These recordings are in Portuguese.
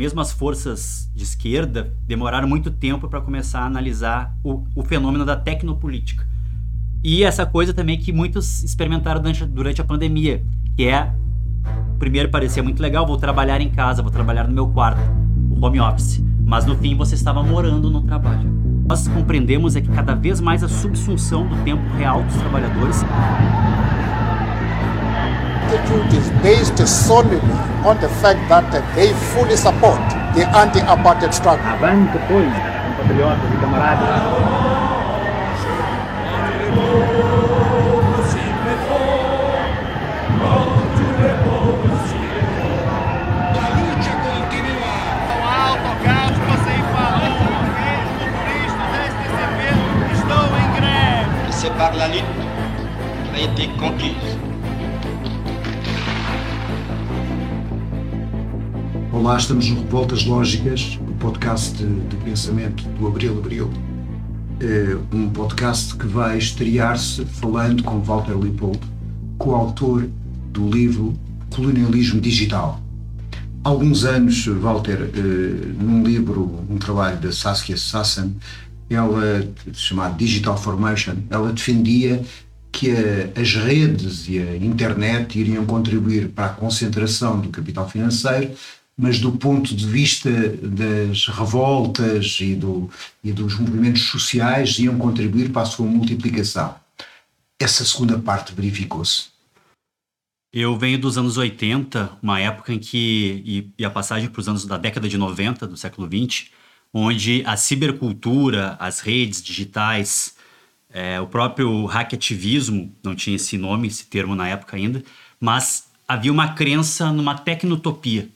mesmo as forças de esquerda demoraram muito tempo para começar a analisar o, o, fenômeno da tecnopolítica. E essa coisa também que muitos experimentaram durante, durante a pandemia, que é primeiro parecia muito legal, vou trabalhar em casa, vou trabalhar no meu quarto, o home office. Mas no fim você estava morando no trabalho. Nós compreendemos é que cada vez mais a subsunção do tempo real dos trabalhadores attitude is based solely on the fact that they fully support the anti-apartheid struggle. Avante, pois, compatriotas e camaradas. par la lutte a été conquise. Olá, estamos no Revoltas Lógicas, o podcast de, de, pensamento do Abril Abril. É um podcast que vai estrear-se falando com Walter Lippold, coautor do livro Colonialismo Digital. Há alguns anos, Walter, eh, num livro, um trabalho da Saskia Sassen, ela, chamado Digital Formation, ela defendia que a, as redes e a internet iriam contribuir para a concentração do capital financeiro mas do ponto de vista das revoltas e, do, e dos movimentos sociais iam contribuir para a sua multiplicação. Essa segunda parte verificou-se. Eu venho dos anos 80, uma época em que, e, e a passagem para os anos da década de 90 do século 20, onde a cibercultura, as redes digitais, é, o próprio hackativismo, não tinha esse nome, esse termo na época ainda, mas havia uma crença numa tecnotopia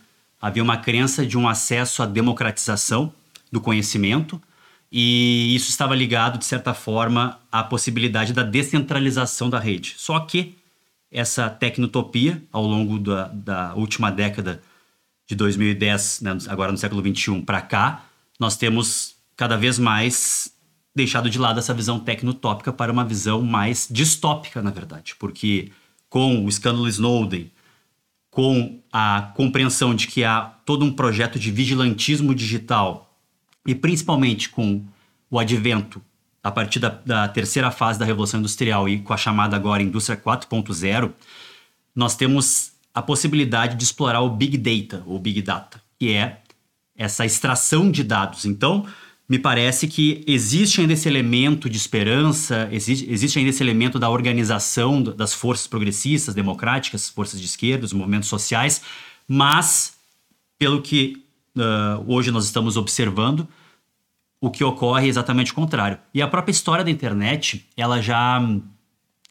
havia uma crença de um acesso à democratização do conhecimento e isso estava ligado, de certa forma, à possibilidade da descentralização da rede. Só que essa tecnotopia, ao longo da, da última década de 2010, né, agora no século 21 para cá, nós temos cada vez mais deixado de lado essa visão tecnotópica para uma visão mais distópica, na verdade, porque com o escândalo Snowden, com a compreensão de que há todo um projeto de vigilantismo digital e principalmente com o advento a partir da, da, terceira fase da Revolução Industrial e com a chamada agora Indústria 4.0, nós temos a possibilidade de explorar o Big Data, ou Big Data, que é essa extração de dados. Então, me parece que existe ainda esse elemento de esperança, existe, existe ainda esse elemento da organização das forças progressistas, democráticas, forças de esquerda, os movimentos sociais, mas, pelo que uh, hoje nós estamos observando, o que ocorre é exatamente o contrário. E a própria história da internet, ela já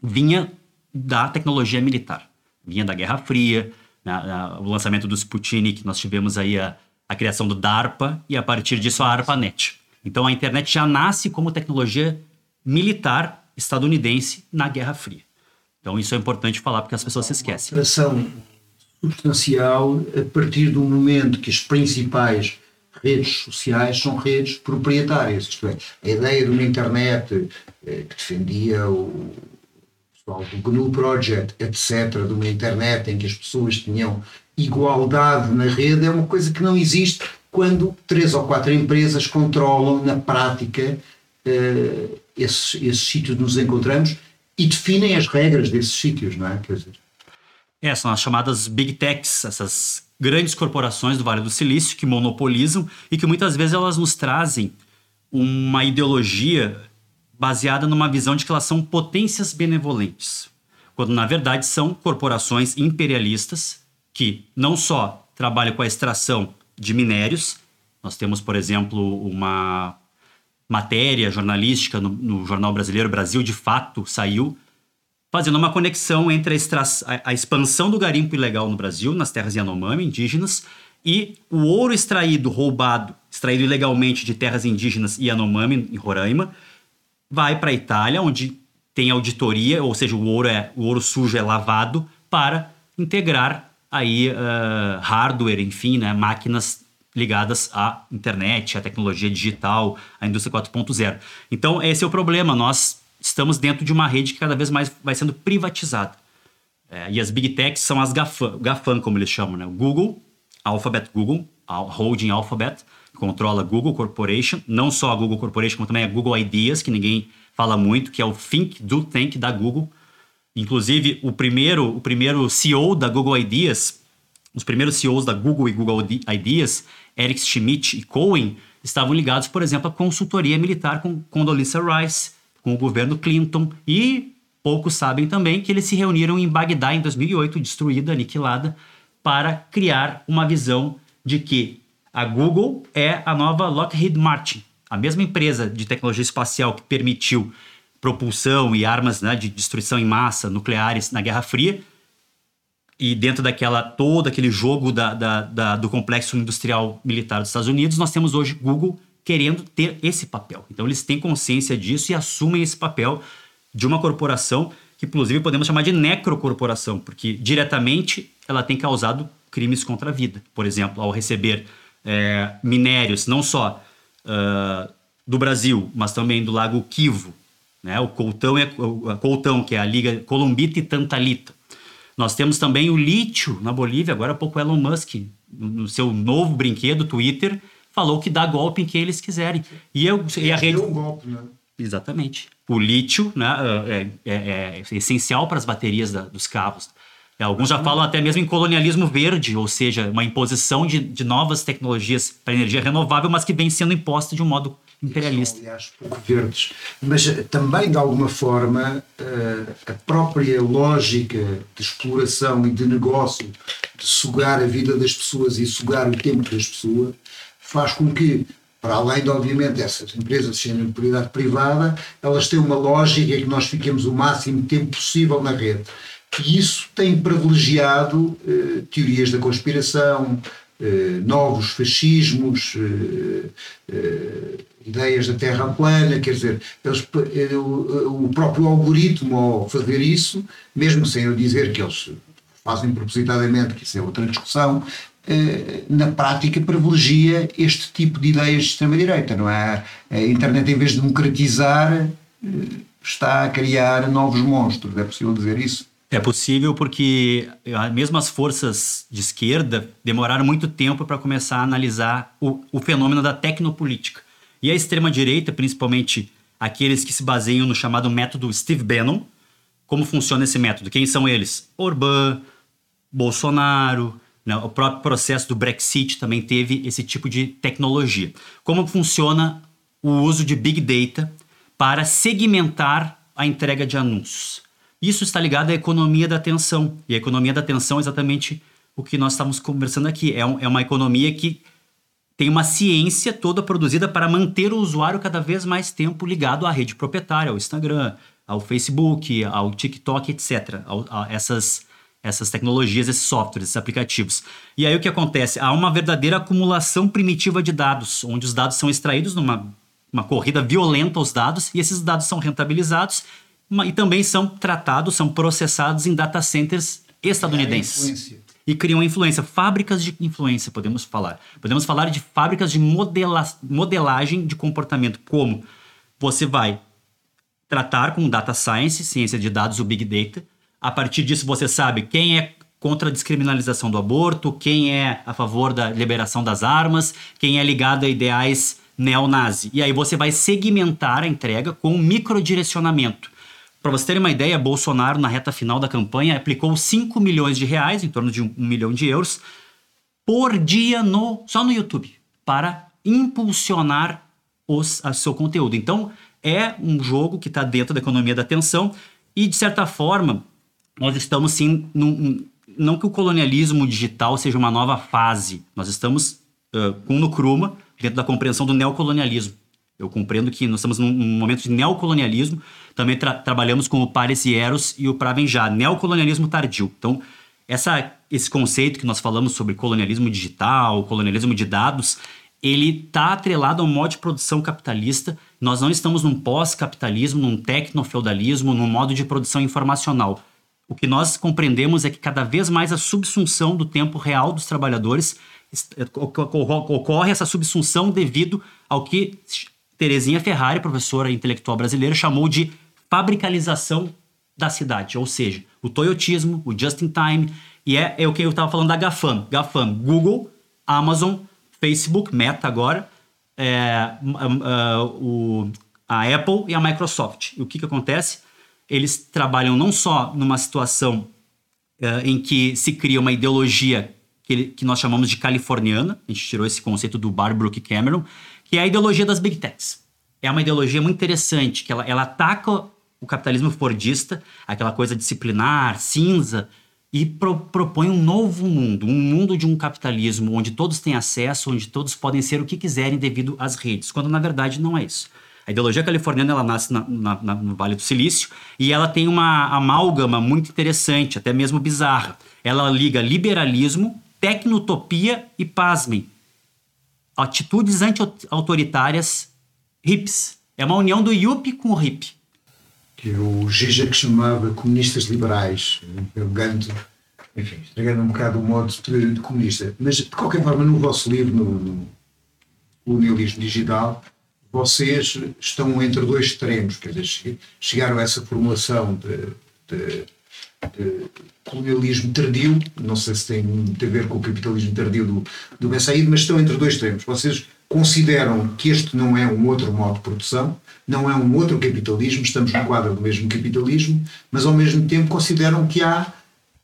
vinha da tecnologia militar, vinha da Guerra Fria, né, o lançamento do Sputnik, nós tivemos aí a, a criação do DARPA e a partir disso a ARPANET. Então a internet já nasce como tecnologia militar estadunidense na Guerra Fria. Então isso é importante falar porque as pessoas se esquecem. Uma substancial a partir do momento que as principais redes sociais são redes proprietárias, isto é, a ideia de uma internet eh, que defendia o pessoal do GNU Project, etc., de uma internet em que as pessoas tinham igualdade na rede, é uma coisa que não existe quando três ou quatro empresas controlam na prática uh, esses, sítios onde nos encontramos e definem as regras desses sítios, não é? Quer dizer. É, são as chamadas Big Techs, essas grandes corporações do Vale do Silício que monopolizam e que muitas vezes elas nos trazem uma ideologia baseada numa visão de que elas são potências benevolentes, quando na verdade são corporações imperialistas que não só trabalham com a extração de minérios. Nós temos, por exemplo, uma matéria jornalística no, no jornal brasileiro Brasil de Fato saiu fazendo uma conexão entre a, a, a, expansão do garimpo ilegal no Brasil, nas terras Yanomami, indígenas, e o ouro extraído, roubado, extraído ilegalmente de terras indígenas Yanomami, em Roraima, vai para a Itália, onde tem auditoria, ou seja, o ouro, é, o ouro sujo é lavado para integrar aí uh, hardware, enfim, né, máquinas ligadas à internet, à tecnologia digital, à indústria 4.0. Então, esse é o problema. Nós estamos dentro de uma rede que cada vez mais vai sendo privatizada. É, e as big techs são as GAFAM como eles chamam, né? Google, Alphabet Google, a holding Alphabet, controla Google Corporation, não só a Google Corporation, como também a Google Ideas, que ninguém fala muito, que é o Think Do Think da Google. Inclusive, o primeiro, o primeiro CEO da Google Ideas, os primeiros CEOs da Google e Google Ideas, Eric Schmidt e Cohen, estavam ligados, por exemplo, à consultoria militar com Condoleezza Rice, com o governo Clinton e poucos sabem também que eles se reuniram em Bagdá em 2008, destruída, aniquilada, para criar uma visão de que a Google é a nova Lockheed Martin, a mesma empresa de tecnologia espacial que permitiu propulsão e armas né, de destruição em massa nucleares na Guerra Fria. E dentro daquela todo aquele jogo da, da, da, do complexo industrial militar dos Estados Unidos, nós temos hoje Google querendo ter esse papel. Então eles têm consciência disso e assumem esse papel de uma corporação que inclusive podemos chamar de necrocorporação, porque diretamente ela tem causado crimes contra a vida. Por exemplo, ao receber é, minérios, não só uh, do Brasil, mas também do Lago Kivu, né? o Coltão, é, o Coltão, que é a liga Columbita e Tantalita. Nós temos também o lítio na Bolívia, agora há pouco Elon Musk, no seu novo brinquedo, Twitter, falou que dá golpe em quem eles quiserem. E, eu, e a rede... Deu um golpe, né? Exatamente. O lítio né, é, é, é essencial para as baterias da, dos carros. É, alguns já falam até mesmo em colonialismo verde, ou seja, uma imposição de, de novas tecnologias para energia renovável, mas que vem sendo imposta de um modo imperialista. Aliás, pouco verdes. Mas eh, também, de alguma forma, eh, a própria lógica de exploração e de negócio, de sugar a vida das pessoas e sugar o tempo das pessoas, faz com que, para além de, obviamente, essas empresas serem de propriedade privada, elas têm uma lógica que nós fiquemos o máximo tempo possível na rede e isso tem privilegiado eh, teorias da conspiração, eh, novos fascismos, eh, eh ideias da Terra plana, quer dizer, eles, eh, o, o próprio algoritmo ao fazer isso, mesmo sem eu dizer que eles fazem propositadamente, que isso é outra discussão, eh, na prática privilegia este tipo de ideias de extrema-direita, não é? A internet, em vez de democratizar, está a criar novos monstros, é possível dizer isso? É possível porque mesmo as forças de esquerda demoraram muito tempo para começar a analisar o, o fenômeno da tecnopolítica. E a extrema-direita, principalmente aqueles que se baseiam no chamado método Steve Bannon, como funciona esse método? Quem são eles? Orbán, Bolsonaro, né? o próprio processo do Brexit também teve esse tipo de tecnologia. Como funciona o uso de Big Data para segmentar a entrega de anúncios? Isso está ligado à economia da atenção. E a economia da atenção é exatamente o que nós estamos conversando aqui. É, um, é uma economia que tem uma ciência toda produzida para manter o usuário cada vez mais tempo ligado à rede proprietária, ao Instagram, ao Facebook, ao TikTok, etc. A, a essas, essas tecnologias, esses softwares, esses aplicativos. E aí o que acontece? Há uma verdadeira acumulação primitiva de dados, onde os dados são extraídos numa uma corrida violenta aos dados e esses dados são rentabilizados e também são tratados, são processados em data centers estadunidenses. E criam influência, fábricas de influência, podemos falar. Podemos falar de fábricas de modela modelagem de comportamento, como você vai tratar com data science, ciência de dados, o big data. A partir disso, você sabe quem é contra a descriminalização do aborto, quem é a favor da liberação das armas, quem é ligado a ideais neonazi. E aí você vai segmentar a entrega com um microdirecionamento. Para você ter uma ideia, Bolsonaro, na reta final da campanha, aplicou 5 milhões de reais, em torno de um, um milhão de euros, por dia no, só no YouTube, para impulsionar os, a seu conteúdo. Então, é um jogo que está dentro da economia da atenção e, de certa forma, nós estamos sim. Num, não que o colonialismo digital seja uma nova fase, nós estamos uh, com no Kruma dentro da compreensão do neocolonialismo. Eu compreendo que nós estamos num, momento de neocolonialismo também tra trabalhamos com o Pares e Eros e o Pravenjá, neocolonialismo tardio. Então, essa, esse conceito que nós falamos sobre colonialismo digital, colonialismo de dados, ele está atrelado ao modo de produção capitalista. Nós não estamos num pós-capitalismo, num tecnofeudalismo, num modo de produção informacional. O que nós compreendemos é que cada vez mais a subsunção do tempo real dos trabalhadores ocorre essa subsunção devido ao que Terezinha Ferrari, professora intelectual brasileira, chamou de fabricalização da cidade, ou seja, o toyotismo, o just in time, e é, é o que eu estava falando da GAFAM. GAFAM, Google, Amazon, Facebook, Meta agora, é, uh, o, a Apple e a Microsoft. E o que, que acontece? Eles trabalham não só numa situação uh, em que se cria uma ideologia que, que, nós chamamos de californiana, a gente tirou esse conceito do Barbrook Cameron, que é a ideologia das big techs. É uma ideologia muito interessante, que ela, ela ataca o capitalismo fordista, aquela coisa disciplinar, cinza, e pro, propõe um novo mundo, um mundo de um capitalismo onde todos têm acesso, onde todos podem ser o que quiserem devido às redes, quando na verdade não é isso. A ideologia californiana ela nasce na, na, no Vale do Silício e ela tem uma amálgama muito interessante, até mesmo bizarra. Ela liga liberalismo, tecnotopia e, pasmem, atitudes anti-autoritárias hips. É uma união do yuppie com o hip que o Zizek chamava comunistas liberais, elegante, enfim, estragando um bocado o modo de, comunista. Mas, de qualquer forma, no vosso livro, no, no Colonialismo Digital, vocês estão entre dois extremos, quer dizer, chegaram a essa formulação de, de, de colonialismo tardio, não sei se tem muito a ver com o capitalismo tardio do, do Ben Said, mas estão entre dois extremos. Vocês consideram que este não é um outro modo de produção, não é um outro capitalismo, estamos no quadro do mesmo capitalismo, mas ao mesmo tempo consideram que há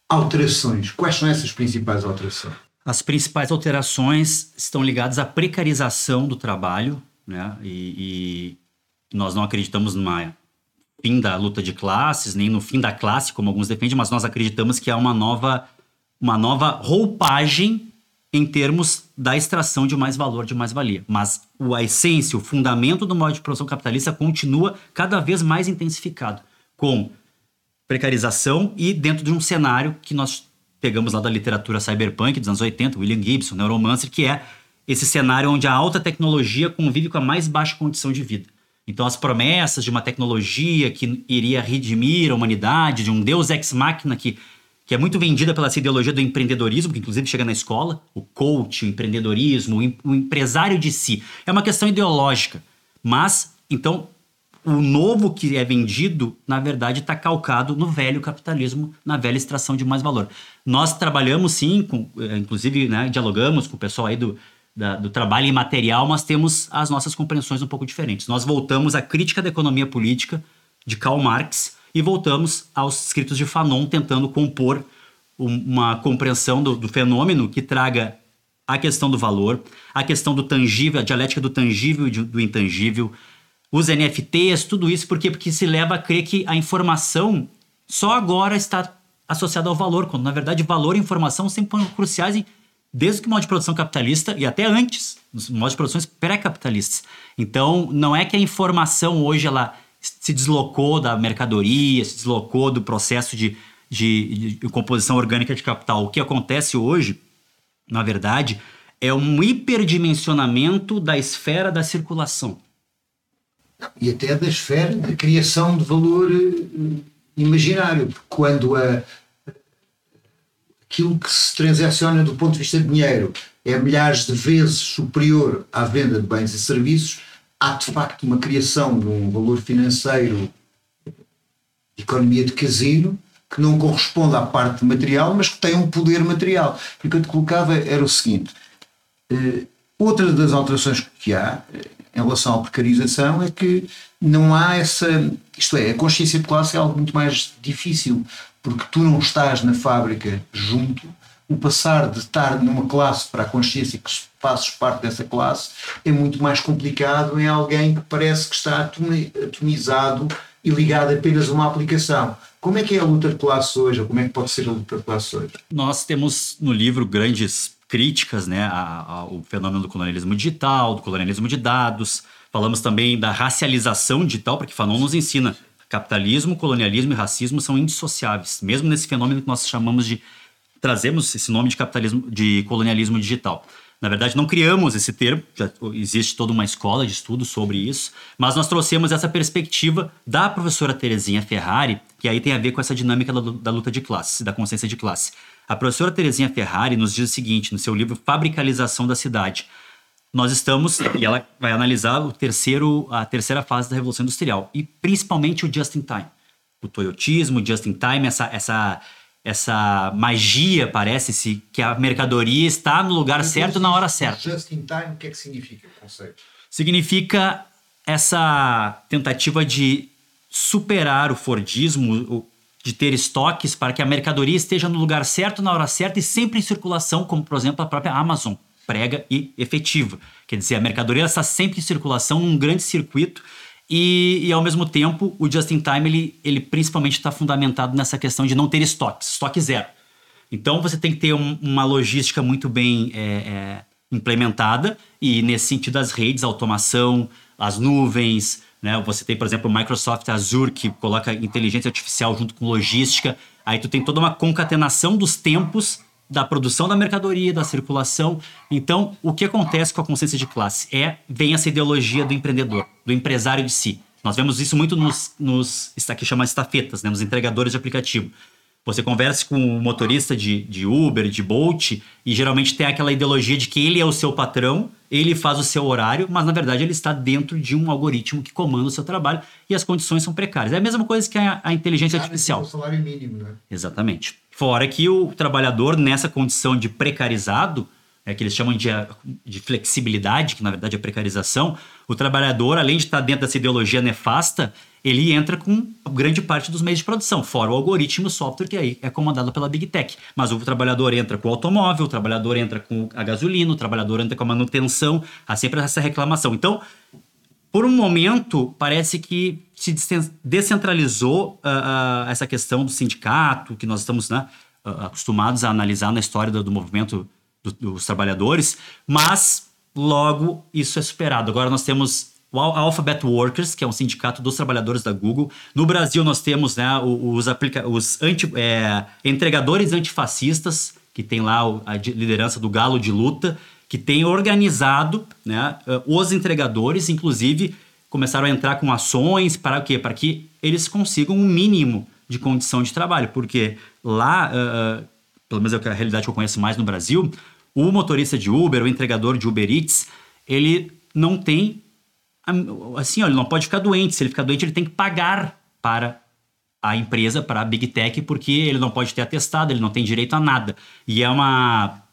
alterações. Quais são essas principais alterações? As principais alterações estão ligadas à precarização do trabalho, né? E, e nós não acreditamos numa fim da luta de classes, nem no fim da classe, como alguns defendem, mas nós acreditamos que há uma nova, uma nova roupagem em termos da extração de mais valor, de mais valia. Mas a essência, o fundamento do modo de produção capitalista continua cada vez mais intensificado, com precarização e dentro de um cenário que nós pegamos lá da literatura cyberpunk dos anos 80, William Gibson, Neuromancer, que é esse cenário onde a alta tecnologia convive com a mais baixa condição de vida. Então, as promessas de uma tecnologia que iria redimir a humanidade, de um Deus ex machina que que é muito vendida pela ideologia do empreendedorismo, que inclusive chega na escola, o coach, o empreendedorismo, o empresário de si. É uma questão ideológica. Mas, então, o novo que é vendido, na verdade, está calcado no velho capitalismo, na velha extração de mais valor. Nós trabalhamos sim, com, eh, inclusive né, dialogamos com o pessoal aí do, da, do trabalho imaterial, mas temos as nossas compreensões um pouco diferentes. Nós voltamos à crítica da economia política de Karl Marx, e voltamos aos escritos de Fanon tentando compor uma compreensão do, do, fenômeno que traga a questão do valor, a questão do tangível, a dialética do tangível e do intangível, os NFTs, tudo isso, por quê? Porque se leva a crer que a informação só agora está associada ao valor, quando na verdade valor e informação sempre foram cruciais em, desde o modo de produção capitalista e até antes, nos modos de produções pré-capitalistas. Então, não é que a informação hoje ela se deslocou da mercadoria, se deslocou do processo de, de, de composição orgânica de capital. O que acontece hoje, na verdade, é um hiperdimensionamento da esfera da circulação. E até da esfera da criação de valor eh, imaginário. Quando a, aquilo que se transaciona do ponto de vista de dinheiro é milhares de vezes superior à venda de bens e serviços, há de facto uma criação de um valor financeiro de economia de casino que não corresponde à parte material, mas que tem um poder material. E o que eu te colocava era o seguinte: uh, outra das alterações que há uh, em relação à precarização é que não há essa. Isto é, a consciência de classe é algo muito mais difícil, porque tu não estás na fábrica junto o passar de estar numa classe para a consciência que fazes parte dessa classe é muito mais complicado em alguém que parece que está atomizado e ligado apenas a uma aplicação. Como é que é a luta de classe hoje? Ou como é que pode ser a luta de classe hoje? Nós temos no livro grandes críticas né, ao fenômeno do colonialismo digital, do colonialismo de dados. Falamos também da racialização digital, porque Fanon nos ensina capitalismo, colonialismo e racismo são indissociáveis, mesmo nesse fenômeno que nós chamamos de trazemos esse nome de capitalismo, de colonialismo digital. Na verdade, não criamos esse termo, já existe toda uma escola de estudo sobre isso, mas nós trouxemos essa perspectiva da professora Terezinha Ferrari, que aí tem a ver com essa dinâmica da, luta de classe, da consciência de classe. A professora Terezinha Ferrari nos diz o seguinte, no seu livro Fabricalização da Cidade. Nós estamos, e ela vai analisar o terceiro, a terceira fase da Revolução Industrial, e principalmente o just in time. O toyotismo, o just in time, essa, essa essa magia, parece-se, que a mercadoria está no lugar certo na hora certa. Just in time, o que é que significa o conceito? Significa essa tentativa de superar o Fordismo, de ter estoques para que a mercadoria esteja no lugar certo, na hora certa e sempre em circulação, como por exemplo a própria Amazon prega e efetiva. Quer dizer, a mercadoria está sempre em circulação num grande circuito e, e, ao mesmo tempo, o just in time ele, ele principalmente está fundamentado nessa questão de não ter estoques, estoque zero. Então você tem que ter um, uma logística muito bem é, é, implementada e nesse sentido as redes, a automação, as nuvens, né? Você tem, por exemplo, o Microsoft Azure que coloca inteligência artificial junto com logística. Aí tu tem toda uma concatenação dos tempos da produção da mercadoria, da circulação. Então, o que acontece com a consciência de classe? É, vem essa ideologia do empreendedor, do empresário de si. Nós vemos isso muito nos, nos aqui chama estafetas, né, nos entregadores de aplicativo. Você conversa com o motorista de, de Uber, de Bolt, e geralmente tem aquela ideologia de que ele é o seu patrão, ele faz o seu horário, mas na verdade ele está dentro de um algoritmo que comanda o seu trabalho e as condições são precárias. É a mesma coisa que a, a inteligência artificial. É o salário mínimo, né? Exatamente. Fora que o trabalhador, nessa condição de precarizado, é que eles chamam de, de flexibilidade, que na verdade é precarização, o trabalhador, além de estar dentro dessa ideologia nefasta, ele entra com grande parte dos meios de produção, fora o algoritmo o software que aí é comandado pela Big Tech. Mas o trabalhador entra com o automóvel, o trabalhador entra com a gasolina, o trabalhador entra com a manutenção, há sempre essa reclamação. Então, por um momento, parece que se descentralizou uh, uh, essa questão do sindicato, que nós estamos né, uh, acostumados a analisar na história do, do movimento do, dos trabalhadores, mas logo isso é superado. Agora nós temos o Alphabet Workers, que é um sindicato dos trabalhadores da Google. No Brasil nós temos né, os, aplica os anti é, entregadores antifascistas, que tem lá a liderança do Galo de Luta, que tem organizado né, eh, os entregadores, inclusive começaram a entrar com ações para o quê? Para que eles consigam um mínimo de condição de trabalho, porque lá, uh, pelo menos é a realidade que eu conheço mais no Brasil, o motorista de Uber, o entregador de Uber Eats, ele não tem, assim, ó, ele não pode ficar doente. Se ele ficar doente, ele tem que pagar para a empresa, para a Big Tech, porque ele não pode ter atestado, ele não tem direito a nada. E é uma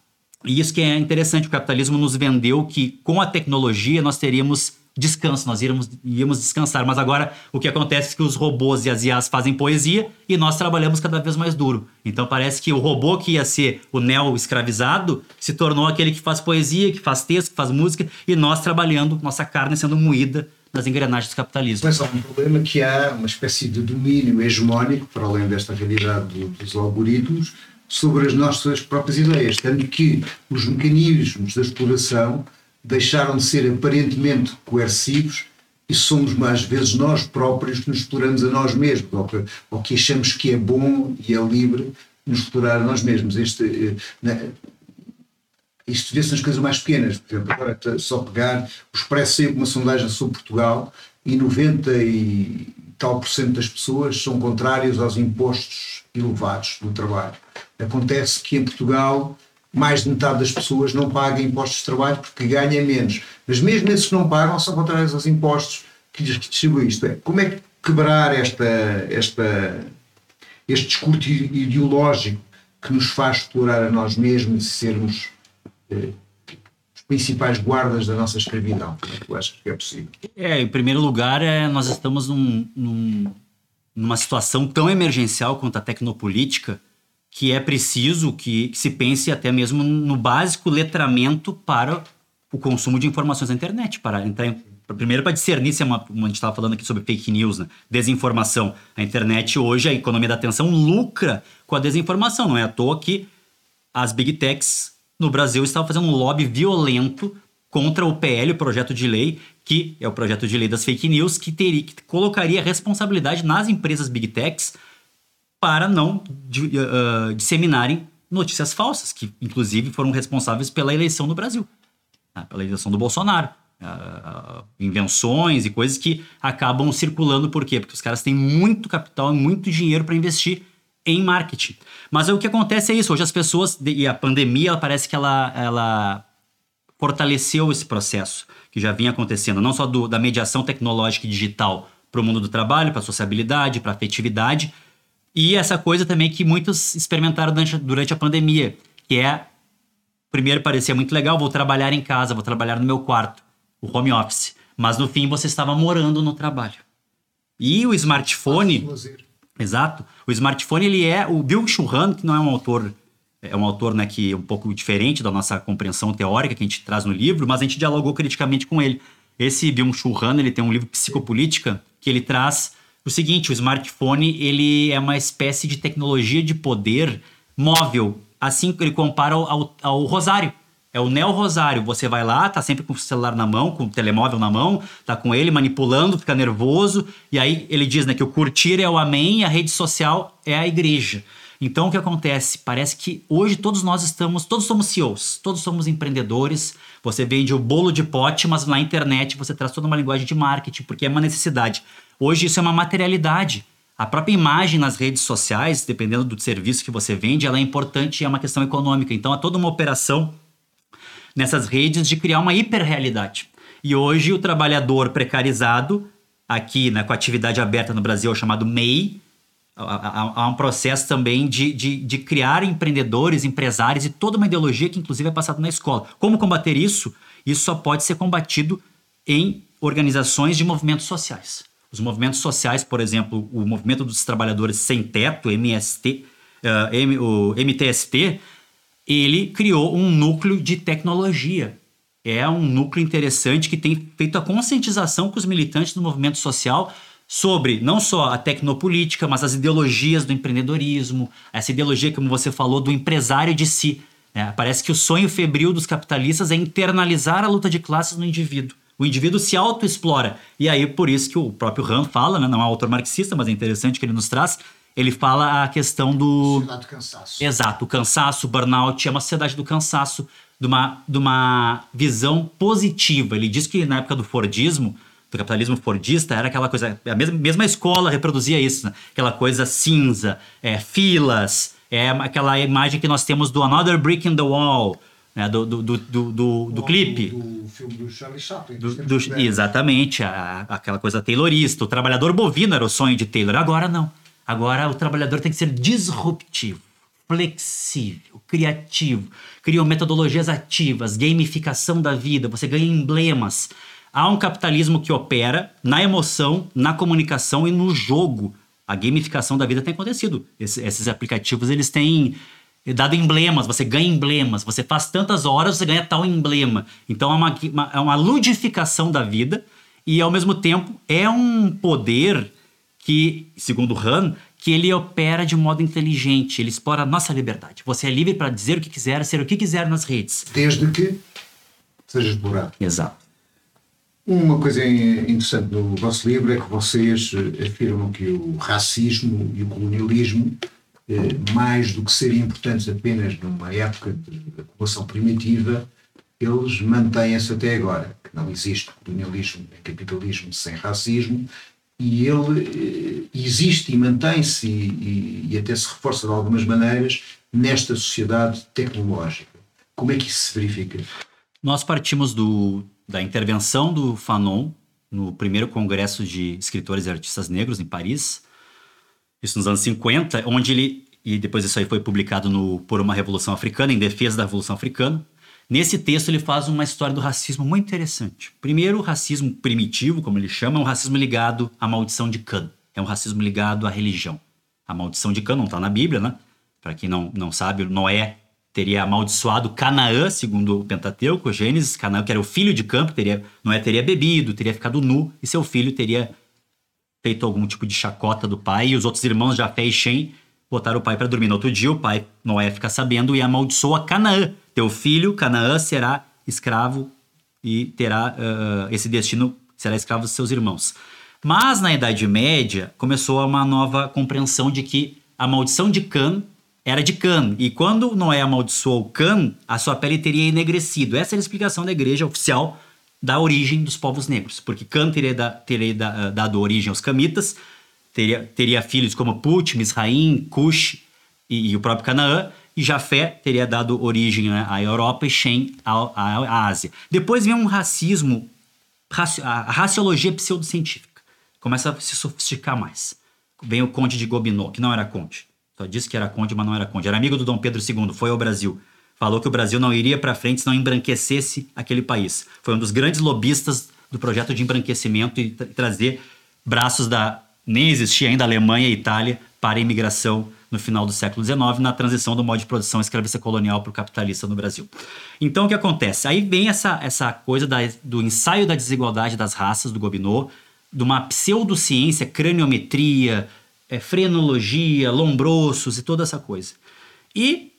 e isso que é interessante, o capitalismo nos vendeu que com a tecnologia nós teríamos descanso, nós íamos, íamos descansar. Mas agora o que acontece é que os robôs e as IAs fazem poesia e nós trabalhamos cada vez mais duro. Então parece que o robô que ia ser o neo-escravizado se tornou aquele que faz poesia, que faz texto, que faz música e nós trabalhando, nossa carne sendo moída nas engrenagens do capitalismo. Mas há um problema que há uma espécie de domínio hegemónico, para além desta realidade dos algoritmos, sobre as nossas próprias ideias, tanto que os mecanismos da exploração deixaram de ser aparentemente coercivos e somos mais vezes nós próprios que nos exploramos a nós mesmos, ou que, ou que achamos que é bom e é livre nos explorar a nós mesmos. Este, né, isto vê-se nas coisas mais pequenas, por exemplo, agora só pegar, o Expresso saiu uma sondagem sobre Portugal e 90 e tal por cento das pessoas são contrárias aos impostos elevados do trabalho. Acontece que em Portugal mais de metade das pessoas não paga impostos de trabalho porque ganha menos. Mas mesmo esses que não pagam são contrários aos impostos que lhes distribuem. Isto é, como é que quebrar esta, esta, este discurso ideológico que nos faz explorar a nós mesmos e sermos eh, os principais guardas da nossa escravidão? Como é que tu achas que é possível? É, em primeiro lugar, é, nós estamos num, num, numa situação tão emergencial quanto a tecnopolítica que é preciso que, que se pense até mesmo no básico letramento para o consumo de informações na internet, para entrar em, primeiro para discernir se é uma, a gente estava falando aqui sobre fake news, né? desinformação. A internet hoje, a economia da atenção lucra com a desinformação. Não é à toa que as big techs no Brasil estavam fazendo um lobby violento contra o PL, o projeto de lei, que é o projeto de lei das fake news, que, teria, que colocaria responsabilidade nas empresas big techs para não uh, disseminarem notícias falsas, que inclusive foram responsáveis pela eleição no Brasil, né? pela eleição do Bolsonaro. Uh, invenções e coisas que acabam circulando, por quê? Porque os caras têm muito capital e muito dinheiro para investir em marketing. Mas o que acontece é isso, hoje as pessoas, e a pandemia parece que ela, ela fortaleceu esse processo que já vinha acontecendo, não só do, da mediação tecnológica e digital para o mundo do trabalho, para a sociabilidade, para a afetividade, E essa coisa também que muitos experimentaram durante, durante a pandemia, que é primeiro parecia muito legal, vou trabalhar em casa, vou trabalhar no meu quarto, o home office. Mas no fim você estava morando no trabalho. E o smartphone, exato, o smartphone ele é o Bill Churran, que não é um autor é um autor né, que é um pouco diferente da nossa compreensão teórica que a gente traz no livro, mas a gente dialogou criticamente com ele. Esse Byung-Chul Han, ele tem um livro Psicopolítica, que ele traz o seguinte, o smartphone, ele é uma espécie de tecnologia de poder móvel, assim que ele compara ao, ao, ao rosário. É o Neo Rosário. Você vai lá, tá sempre com o celular na mão, com o telemóvel na mão, tá com ele manipulando, fica nervoso. E aí ele diz né, que o curtir é o amém e a rede social é a igreja. Então o que acontece? Parece que hoje todos nós estamos, todos somos CEOs, todos somos empreendedores. Você vende o bolo de pote, mas na internet você traz toda uma linguagem de marketing, porque é uma necessidade. Hoje isso é uma materialidade. A própria imagem nas redes sociais, dependendo do serviço que você vende, ela é importante e é uma questão econômica. Então há toda uma operação nessas redes de criar uma hiperrealidade. E hoje o trabalhador precarizado, aqui né, com atividade aberta no Brasil, é chamado MEI, Há, há um processo também de, de, de, criar empreendedores, empresários e toda uma ideologia que, inclusive, é passada na escola. Como combater isso? Isso só pode ser combatido em organizações de movimentos sociais. Os movimentos sociais, por exemplo, o Movimento dos Trabalhadores Sem Teto, MST, uh, M, o MTST, ele criou um núcleo de tecnologia. É um núcleo interessante que tem feito a conscientização com os militantes do movimento social sobre não só a tecnopolítica, mas as ideologias do empreendedorismo, essa ideologia, como você falou, do empresário de si. Né? Parece que o sonho febril dos capitalistas é internalizar a luta de classes no indivíduo. O indivíduo se autoexplora. E aí, por isso que o próprio Ram fala, né? não é um autor marxista, mas é interessante que ele nos traz, ele fala a questão do. Sociedade do cansaço. Exato, o cansaço, o burnout, é uma sociedade do cansaço, de uma, de uma visão positiva. Ele diz que na época do Fordismo, do capitalismo fordista era aquela coisa, a mesma, mesma escola reproduzia isso, né? aquela coisa cinza, é, filas, é aquela imagem que nós temos do Another Brick in the Wall, né? do, do, do, do, do, clipe. Do, filme do Charlie Chaplin. Do, exatamente, a, aquela coisa taylorista. O trabalhador bovino era o sonho de Taylor. Agora não. Agora o trabalhador tem que ser disruptivo, flexível, criativo. Criam metodologias ativas, gamificação da vida, você ganha emblemas. Há um capitalismo que opera na emoção, na comunicação e no jogo. A gamificação da vida tem acontecido. Esse, esses aplicativos eles têm dado emblemas, você ganha emblemas, você faz tantas horas, você ganha tal emblema. Então é uma, uma, é uma ludificação da vida e ao mesmo tempo é um poder que, segundo Han, que ele opera de modo inteligente, ele explora a nossa liberdade. Você é livre para dizer o que quiser, ser o que quiser nas redes. Desde que seja explorado. Exato. Uma coisa interessante no vosso livro é que vocês afirmam que o racismo e o colonialismo, mais do que serem importantes apenas numa época de ocupação primitiva, eles mantêm-se até agora, que não existe colonialismo nem capitalismo sem racismo, e ele eh, existe e mantém-se e, e, até se reforça de algumas maneiras nesta sociedade tecnológica. Como é que isso se verifica? Nós partimos do, da intervenção do Fanon no primeiro congresso de escritores e artistas negros em Paris, isso nos anos 50, onde ele e depois isso aí foi publicado no Por uma Revolução Africana, em defesa da Revolução Africana. Nesse texto ele faz uma história do racismo muito interessante. Primeiro, o racismo primitivo, como ele chama, é um racismo ligado à maldição de Can. É um racismo ligado à religião. A maldição de Can não está na Bíblia, né? Para quem não, não sabe, Noé teria amaldiçoado Canaã, segundo o Pentateuco, Gênesis, Canaã, que era o filho de Campo, teria, Noé teria bebido, teria ficado nu, e seu filho teria feito algum tipo de chacota do pai, e os outros irmãos, Jafé e Shem, botaram o pai para dormir. No outro dia, o pai, Noé, fica sabendo e amaldiçoa Canaã. Teu filho, Canaã, será escravo e terá uh, esse destino, será escravo dos seus irmãos. Mas na Idade Média, começou uma nova compreensão de que a maldição de Cã era de Can. E quando Noé amaldiçoou Can, a sua pele teria enegrecido. Essa é a explicação da igreja oficial da origem dos povos negros. Porque Can teria, da, teria da, dado origem aos camitas, teria, teria filhos como Put, Misraim, Cush e, e, o próprio Canaã. E Jafé teria dado origem né, à Europa e Shem à, à, à Ásia. Depois vem um racismo, a raciologia pseudocientífica. Começa a se sofisticar mais. vem o conde de Gobineau, que não era conde. Só disse que era conde, mas não era conde. Era amigo do Dom Pedro II, foi ao Brasil. Falou que o Brasil não iria para frente se não embranquecesse aquele país. Foi um dos grandes lobistas do projeto de embranquecimento e tra trazer braços da nem existia ainda Alemanha e Itália para a imigração no final do século XIX, na transição do modo de produção escravista colonial para o capitalista no Brasil. Então, o que acontece? Aí vem essa, essa coisa da, do ensaio da desigualdade das raças do Gobineau, de uma pseudociência, craniometria, é, frenologia, lombrossos e toda essa coisa. E,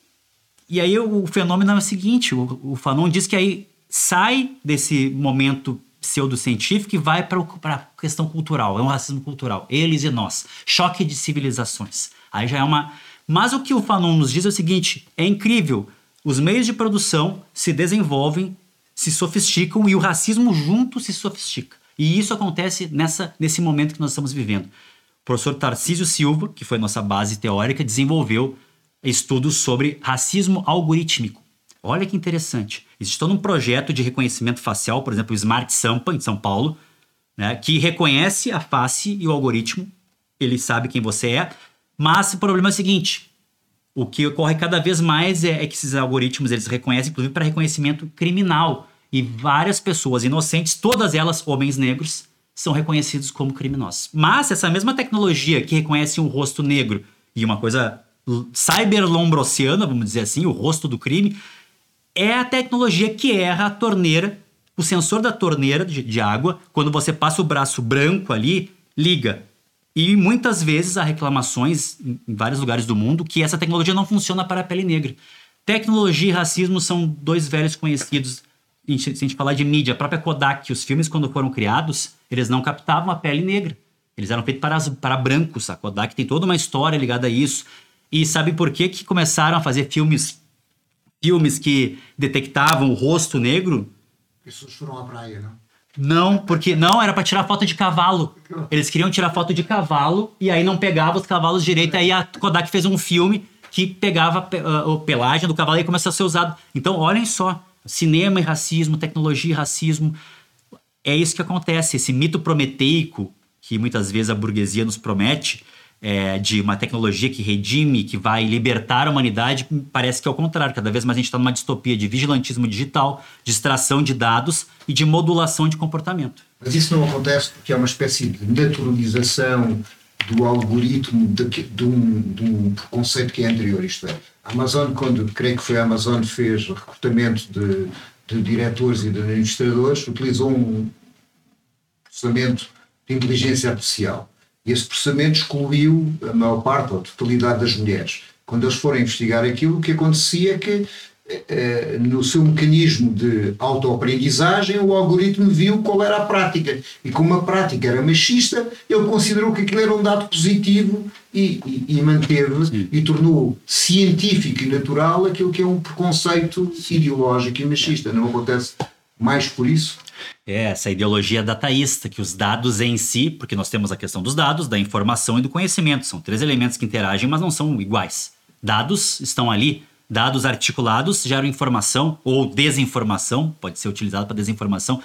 e aí o, fenômeno é o seguinte, o, o Fanon diz que aí sai desse momento pseudocientífico e vai para a questão cultural, é um racismo cultural. Eles e nós. Choque de civilizações. Aí já é uma. Mas o que o Fanon nos diz é o seguinte: é incrível. Os meios de produção se desenvolvem, se sofisticam e o racismo junto se sofistica. E isso acontece nessa, nesse momento que nós estamos vivendo. O professor Tarcísio Silva, que foi nossa base teórica, desenvolveu estudos sobre racismo algorítmico. Olha que interessante. Existe todo um projeto de reconhecimento facial, por exemplo, o Smart Sampa, em São Paulo, né, que reconhece a face e o algoritmo. Ele sabe quem você é. Mas o problema é o seguinte: o que ocorre cada vez mais é, é que esses algoritmos eles reconhecem, inclusive, para reconhecimento criminal. E várias pessoas inocentes, todas elas homens negros, são reconhecidos como criminosos. Mas essa mesma tecnologia que reconhece um rosto negro e uma coisa cyberlombrosiana, vamos dizer assim, o rosto do crime, é a tecnologia que erra a torneira, o sensor da torneira de, de água, quando você passa o braço branco ali, liga. E muitas vezes há reclamações em vários lugares do mundo que essa tecnologia não funciona para a pele negra. Tecnologia e racismo são dois velhos conhecidos. Se a gente falar de mídia, a própria Kodak, os filmes quando foram criados, eles não captavam a pele negra. Eles eram feitos para, para brancos. A Kodak tem toda uma história ligada a isso. E sabe por que, que começaram a fazer filmes filmes que detectavam o rosto negro. Pessoas foram à praia, não? Não, porque não era para tirar foto de cavalo. Eles queriam tirar foto de cavalo e aí não pegava os cavalos direito. Aí a Kodak fez um filme que pegava uh, o pelagem do cavalo e começou a ser usado. Então, olhem só, cinema e racismo, tecnologia e racismo. É isso que acontece. Esse mito prometeico que muitas vezes a burguesia nos promete, é, de uma tecnologia que redime, que vai libertar a humanidade, parece que é o contrário. Cada vez mais a gente está numa distopia de vigilantismo digital, de extração de dados e de modulação de comportamento. Mas isso não acontece porque é uma espécie de naturalização do algoritmo de, de, um, de um conceito que é anterior. Isto é, a Amazon, quando creio que foi a Amazon fez recrutamento de, de diretores e de administradores, utilizou um processamento de inteligência artificial e esse processamento excluiu a maior parte, ou a totalidade das mulheres. Quando eles foram investigar aquilo, o que acontecia é que eh, no seu mecanismo de autoaprendizagem, o algoritmo viu qual era a prática. E como a prática era machista, ele considerou que aquilo era um dado positivo e, e, e manteve Sim. e tornou científico e natural aquilo que é um preconceito ideológico e machista. Não acontece mais por isso? É, essa ideologia dataísta, que os dados em si, porque nós temos a questão dos dados, da informação e do conhecimento, são três elementos que interagem, mas não são iguais. Dados estão ali, dados articulados geram informação ou desinformação, pode ser utilizado para desinformação,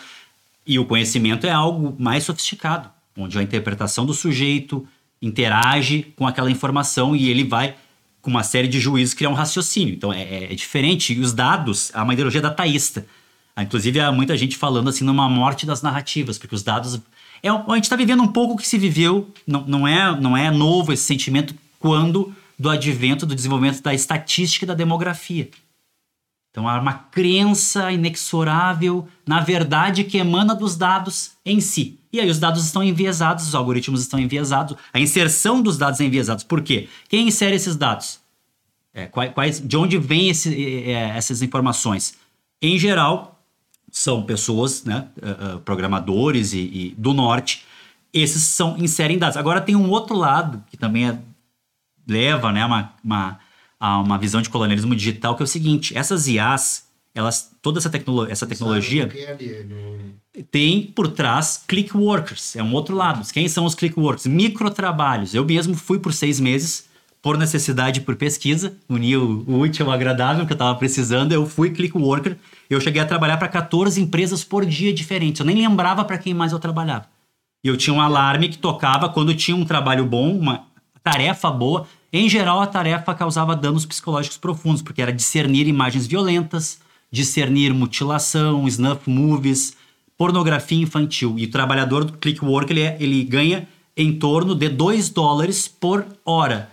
e o conhecimento é algo mais sofisticado, onde a interpretação do sujeito interage com aquela informação e ele vai, com uma série de juízos, criar um raciocínio. Então é, é, é diferente. E os dados, a uma ideologia dataísta. Inclusive, há muita gente falando assim numa morte das narrativas, porque os dados. É, a gente está vivendo um pouco o que se viveu, não, não, é, não é novo esse sentimento quando do advento do desenvolvimento da estatística e da demografia. Então há uma crença inexorável na verdade que emana dos dados em si. E aí os dados estão enviesados, os algoritmos estão enviesados, a inserção dos dados é enviesados. Por quê? Quem insere esses dados? É, quais, de onde vêm esse, é, essas informações? Em geral, são pessoas, né, uh, programadores e, e, do norte, esses são inserem dados. Agora tem um outro lado que também é, leva, né, uma, uma, a uma visão de colonialismo digital que é o seguinte: essas IAs, elas, toda essa, tecnolo essa tecnologia tem por trás click workers, é um outro lado. Quem são os click workers? Microtrabalhos. Eu mesmo fui por seis meses por necessidade por pesquisa, unir o, o útil ao agradável que eu estava precisando, eu fui click worker eu cheguei a trabalhar para 14 empresas por dia diferentes. Eu nem lembrava para quem mais eu trabalhava. E eu tinha um alarme que tocava quando tinha um trabalho bom, uma tarefa boa. Em geral, a tarefa causava danos psicológicos profundos, porque era discernir imagens violentas, discernir mutilação, snuff movies, pornografia infantil. E o trabalhador do Clickwork, ele, é, ele ganha em torno de 2 dólares por hora.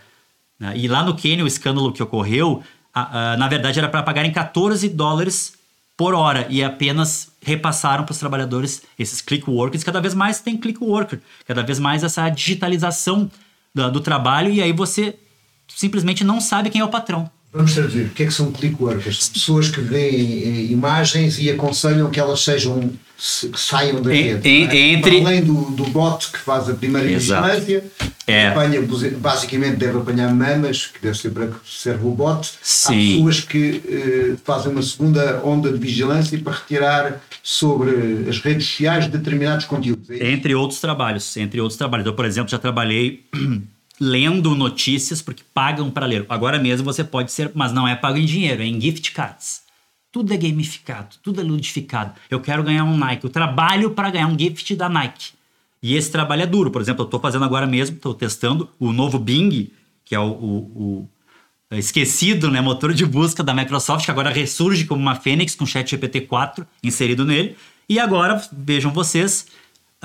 Né? E lá no Quênia, o escândalo que ocorreu, na verdade era para pagarem 14 dólares por hora e apenas repassaram para os trabalhadores esses click workers. Cada vez mais tem click worker, cada vez mais essa digitalização do trabalho e aí você simplesmente não sabe quem é o patrão. Vamos traduzir. O que é que são click workers? Pessoas que veem eh, imagens e aconselham que elas sejam que saiam da rede. é? entre... Além do, do bot que faz a primeira vigilância, é. apanha, basicamente deve apanhar mamas, que deve ser para que serve o bot. Sim. Há pessoas que eh, fazem uma segunda onda de vigilância para retirar sobre as redes sociais determinados conteúdos. É entre outros trabalhos. Entre outros trabalhos. Eu, por exemplo, já trabalhei lendo notícias porque pagam para ler. Agora mesmo você pode ser, mas não é pago em dinheiro, é em gift cards. Tudo é gamificado, tudo é ludificado. Eu quero ganhar um Nike, eu trabalho para ganhar um gift da Nike. E esse trabalho é duro. Por exemplo, eu estou fazendo agora mesmo, estou testando o novo Bing, que é o, o, o, esquecido né, motor de busca da Microsoft, que agora ressurge como uma fênix com ChatGPT 4 inserido nele. E agora, vejam vocês,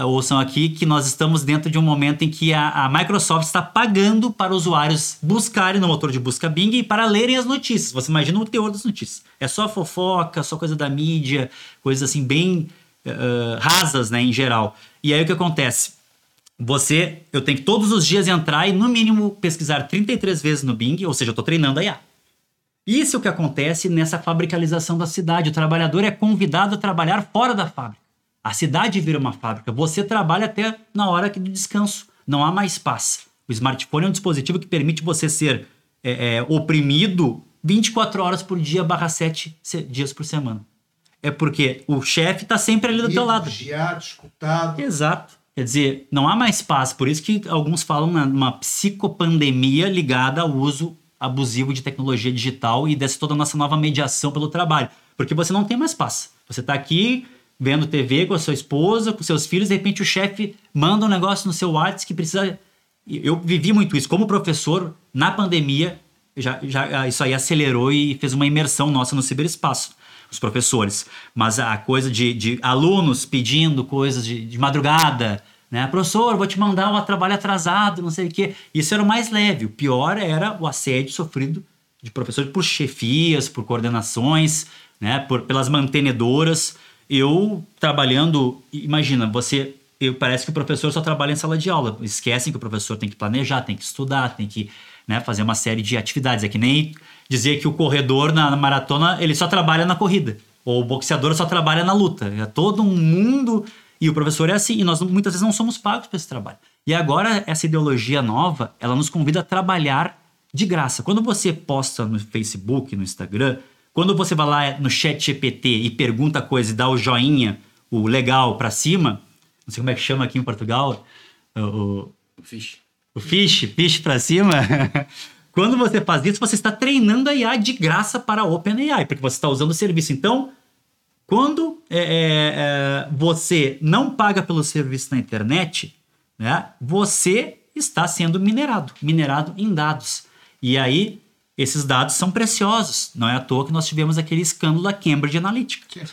ouçam aqui que nós estamos dentro de um momento em que a, a, Microsoft está pagando para usuários buscarem no motor de busca Bing e para lerem as notícias. Você imagina o teor das notícias. É só fofoca, só coisa da mídia, coisas assim bem uh, rasas, né, em geral. E aí o que acontece? Você, eu tenho que todos os dias entrar e no mínimo pesquisar 33 vezes no Bing, ou seja, eu estou treinando a IA. Isso é o que acontece nessa fabricalização da cidade. O trabalhador é convidado a trabalhar fora da fábrica. A cidade vira uma fábrica. Você trabalha até na hora do descanso. Não há mais paz. O smartphone é um dispositivo que permite você ser é, é, oprimido 24 horas por dia, barra 7 dias por semana. É porque o chefe está sempre ali do teu lado. Vigiado, escutado. Exato. Quer dizer, não há mais paz. Por isso que alguns falam numa psicopandemia ligada ao uso abusivo de tecnologia digital e dessa toda a nossa nova mediação pelo trabalho. Porque você não tem mais paz. Você está aqui vendo TV com a sua esposa, com seus filhos, de repente o chefe manda um negócio no seu WhatsApp que precisa. Eu vivi muito isso. Como professor, na pandemia, já, já isso aí acelerou e fez uma imersão nossa no ciberespaço, os professores. Mas a coisa de, de alunos pedindo coisas de, de madrugada, né? Professor, vou te mandar um trabalho atrasado, não sei o quê. Isso era o mais leve. O pior era o assédio sofrido de professores por chefias, por coordenações, né? por, pelas mantenedoras eu trabalhando, imagina, você, eu, parece que o professor só trabalha em sala de aula. Esquecem que o professor tem que planejar, tem que estudar, tem que né, fazer uma série de atividades. É que nem dizer que o corredor na, na maratona ele só trabalha na corrida, ou o boxeador só trabalha na luta. É todo um mundo e o professor é assim. E nós muitas vezes não somos pagos para esse trabalho. E agora essa ideologia nova, ela nos convida a trabalhar de graça. Quando você posta no Facebook, no Instagram, quando você vai lá no chat GPT e pergunta coisa e dá o joinha, o legal para cima, não sei como é que chama aqui em Portugal, o, o fish. O fish, fish para cima. Quando você faz isso, você está treinando a IA de graça para a OpenAI, porque você está usando o serviço. Então, quando é, é, é, você não paga pelo serviço na internet, né, você está sendo minerado, minerado em dados. E aí esses dados são preciosos. Não é à toa que nós tivemos aquele escândalo da Cambridge Analytica.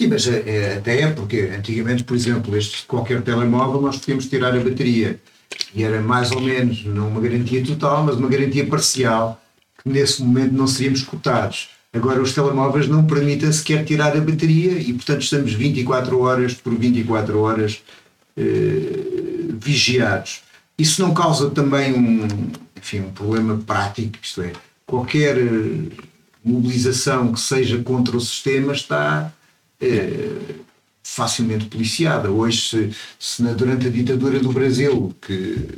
Sim, mas é, é, até é porque antigamente, por exemplo, este, qualquer telemóvel nós podíamos tirar a bateria e era mais ou menos, não uma garantia total, mas uma garantia parcial, que nesse momento não seríamos cotados. Agora os telemóveis não permitem sequer tirar a bateria e portanto estamos 24 horas por 24 horas eh, vigiados. Isso não causa também um, enfim, um problema prático, isto é, qualquer eh, mobilização que seja contra o sistema está é, facilmente policiada. Hoje, se, se na, durante a ditadura do Brasil que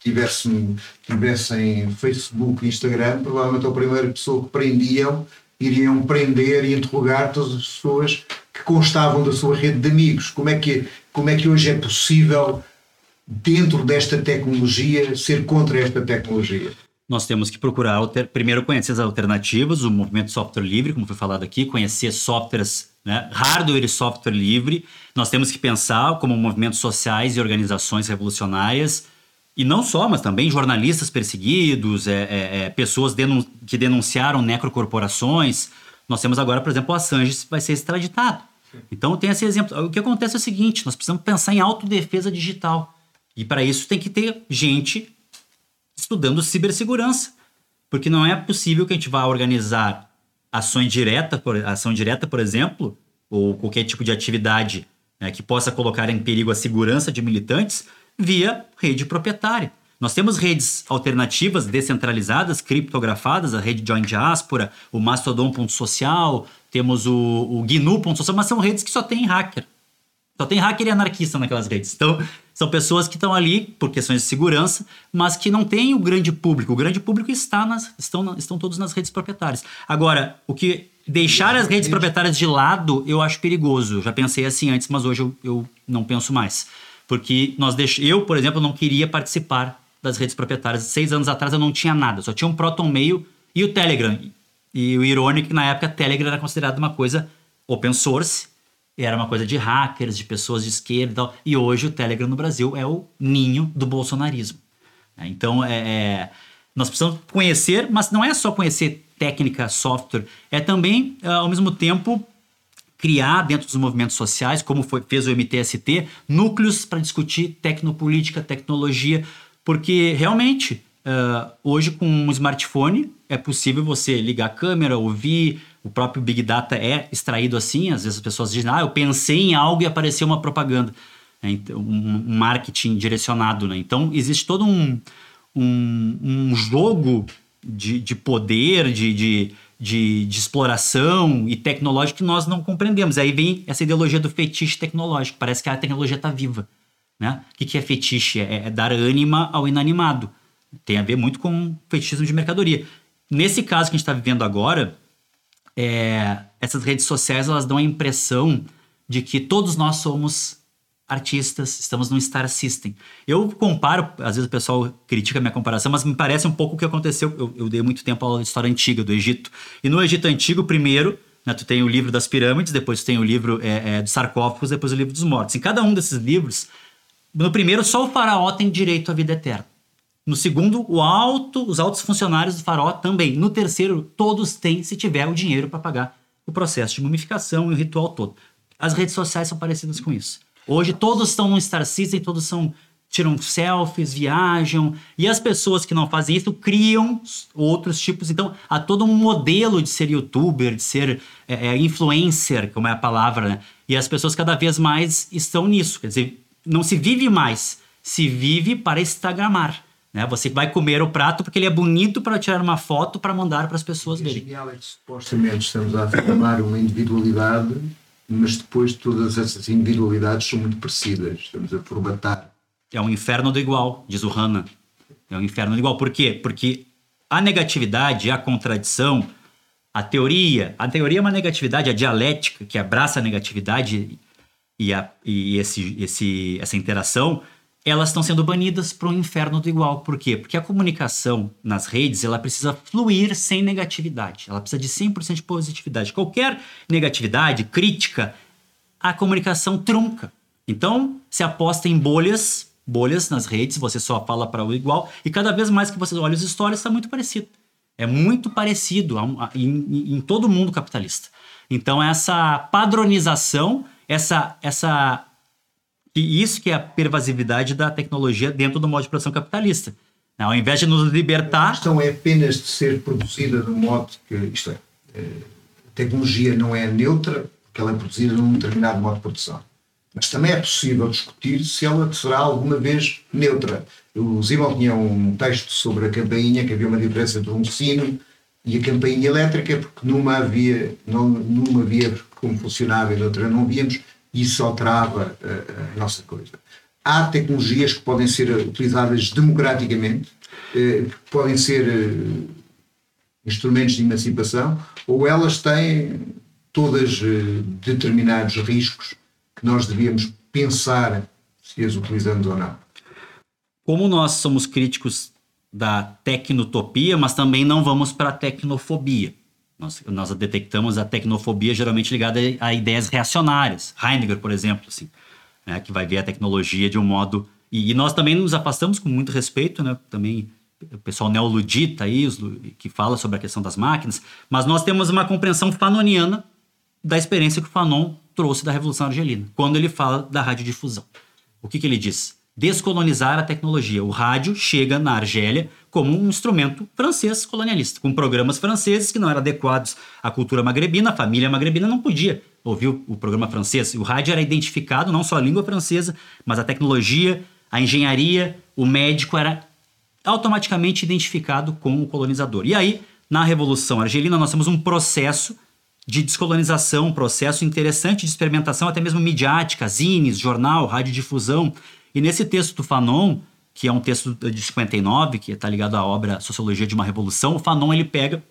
tivessem, tivessem Facebook e Instagram, provavelmente a primeira pessoa que prendiam iriam prender e interrogar todas as pessoas que constavam da sua rede de amigos. Como é que, como é que hoje é possível dentro desta tecnologia, ser contra esta tecnologia? Nós temos que procurar, primeiro, conhecer as alternativas, o movimento software livre, como foi falado aqui, conhecer softwares né? hardware e software livre. Nós temos que pensar como movimentos sociais e organizações revolucionárias, e não só, mas também jornalistas perseguidos, é, é, é, pessoas denun que denunciaram necrocorporações. Nós temos agora, por exemplo, o Assange vai ser extraditado. Então tem esse exemplo. O que acontece é o seguinte: nós precisamos pensar em autodefesa digital. E para isso tem que ter gente estudando cibersegurança. Porque não é possível que a gente vá organizar ações direta, por, ação direta, por exemplo, ou qualquer tipo de atividade né, que possa colocar em perigo a segurança de militantes via rede proprietária. Nós temos redes alternativas descentralizadas, criptografadas, a rede Join Diaspora, o Mastodon.social, temos o, o GNU.social, mas são redes que só tem hacker. Só tem hacker e anarquista naquelas redes. Então, são pessoas que estão ali por questões de segurança, mas que não têm o grande público. O grande público está nas, estão, estão todos nas redes proprietárias. Agora, o que deixar as redes proprietárias de lado, eu acho perigoso. Já pensei assim antes, mas hoje eu, eu não penso mais. Porque nós deix... eu, por exemplo, não queria participar das redes proprietárias. Seis anos atrás eu não tinha nada, só tinha um Proton Mail e o Telegram. E o irônico é que na época Telegram era considerado uma coisa open source era uma coisa de hackers, de pessoas de esquerda e tal. E hoje o Telegram no Brasil é o ninho do bolsonarismo. Né? Então, é, é, nós precisamos conhecer, mas não é só conhecer técnica, software, é também, é, ao mesmo tempo, criar dentro dos movimentos sociais, como foi, fez o MTST, núcleos para discutir tecnopolítica, tecnologia, porque realmente, uh, hoje com um smartphone, é possível você ligar a câmera, ouvir, o próprio Big Data é extraído assim, às vezes as pessoas dizem, ah, eu pensei em algo e apareceu uma propaganda, né? um marketing direcionado. Né? Então, existe todo um, um, um jogo de, de poder, de, de, de, de, exploração e tecnológico que nós não compreendemos. Aí vem essa ideologia do fetiche tecnológico, parece que a tecnologia está viva. Né? O que, que é fetiche? É, é dar ânima ao inanimado. Tem a ver muito com fetichismo de mercadoria. Nesse caso que a gente está vivendo agora, é, essas redes sociais elas dão a impressão de que todos nós somos artistas, estamos num star system. Eu comparo, às vezes o pessoal critica a minha comparação, mas me parece um pouco o que aconteceu. Eu, eu dei muito tempo à história antiga do Egito. E no Egito Antigo, primeiro, né, tu tem o livro das pirâmides, depois tu tem o livro é, é, dos sarcófagos, depois o livro dos mortos. Em cada um desses livros, no primeiro, só o faraó tem direito à vida eterna. No segundo, alto, os altos funcionários do faraó também. No terceiro, todos têm, se tiver o dinheiro para pagar o processo de mumificação e o ritual todo. As redes sociais são parecidas com isso. Hoje todos estão no Star System, todos são tiram selfies, viajam, e as pessoas que não fazem isso criam outros tipos. Então, há todo um modelo de ser youtuber, de ser é, é, influencer, como é a palavra, né? E as pessoas cada vez mais estão nisso. Quer dizer, não se vive mais, se vive para instagramar. Né? Você vai comer o prato porque ele é bonito para tirar uma foto para mandar para as pessoas verem. Genial é que supostamente estamos a afirmar uma individualidade, mas depois todas essas individualidades são muito parecidas. Estamos a formatar. É um inferno do igual, diz o Hanna. É um inferno do igual. Por quê? Porque a negatividade, a contradição, a teoria, a teoria é uma negatividade, a dialética que abraça a negatividade e, a, e esse, esse, essa interação elas estão sendo banidas para o inferno do igual. Por quê? Porque a comunicação nas redes ela precisa fluir sem negatividade. Ela precisa de 100% de positividade. Qualquer negatividade, crítica, a comunicação trunca. Então, se aposta em bolhas, bolhas nas redes, você só fala para o igual, e cada vez mais que você olha os stories, está muito parecido. É muito parecido em, em todo mundo capitalista. Então, essa padronização, essa, essa e isso que é a pervasividade da tecnologia dentro do modo de produção capitalista. Ao invés de nos libertar. A questão é apenas de ser produzida de um modo que. Isto é, eh, a tecnologia não é neutra, porque ela é produzida num determinado modo de produção. Mas também é possível discutir se ela será alguma vez neutra. O Zimel tinha um texto sobre a campainha, que havia uma diferença entre um sino e a campainha elétrica, porque numa havia, não, numa havia como funcionava e noutra não víamos, isso alterava a, eh, a nossa coisa. Há tecnologias que podem ser utilizadas democraticamente, eh, que podem ser eh, instrumentos de emancipação, ou elas têm todas determinados riscos que nós devíamos pensar se as utilizamos ou não. Como nós somos críticos da tecnotopia, mas também não vamos para a tecnofobia. Nós, nós detectamos a tecnofobia geralmente ligada a ideias reacionárias. Heidegger, por exemplo, assim, né, que vai ver a tecnologia de um modo... E, e nós também nos afastamos com muito respeito, né, também o pessoal neoludita aí, que fala sobre a questão das máquinas, mas nós temos uma compreensão fanoniana da experiência que o Fanon trouxe da Revolução Argelina, quando ele fala da radiodifusão. O que, que ele diz? Descolonizar a tecnologia. O rádio chega na Argélia como um instrumento francês colonialista, com programas franceses que não eram adequados à cultura magrebina, a família magrebina não podia ouvir o, programa francês. O rádio era identificado, não só a língua francesa, mas a tecnologia, a engenharia, o médico era automaticamente identificado com o colonizador. E aí, na Revolução Argelina, nós temos um processo de descolonização, um processo interessante de experimentação, até mesmo midiática, zines, jornal, radiodifusão. E nesse texto do Fanon, que é um texto de 59, que está ligado à obra Sociologia de uma Revolução, o Fanon ele pega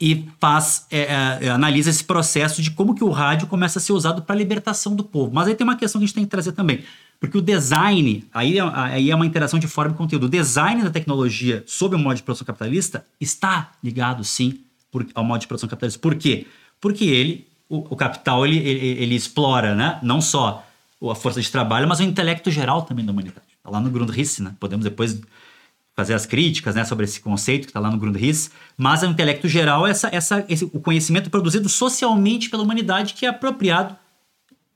e faz é, é, analisa esse processo de como que o rádio começa a ser usado para a libertação do povo. Mas aí tem uma questão que a gente tem que trazer também. Porque o design, aí, é, aí é uma interação de forma e conteúdo. O design da tecnologia sob o modo de produção capitalista está ligado, sim, por, ao modo de produção capitalista. Por quê? Porque ele, o, o capital, ele, ele, ele, explora né? não só a força de trabalho, mas o intelecto geral também da humanidade. Está lá no Grundrisse, né? Podemos depois fazer as críticas né, sobre esse conceito que está lá no Grundrisse, mas o intelecto geral é essa, essa, esse, o conhecimento produzido socialmente pela humanidade que é apropriado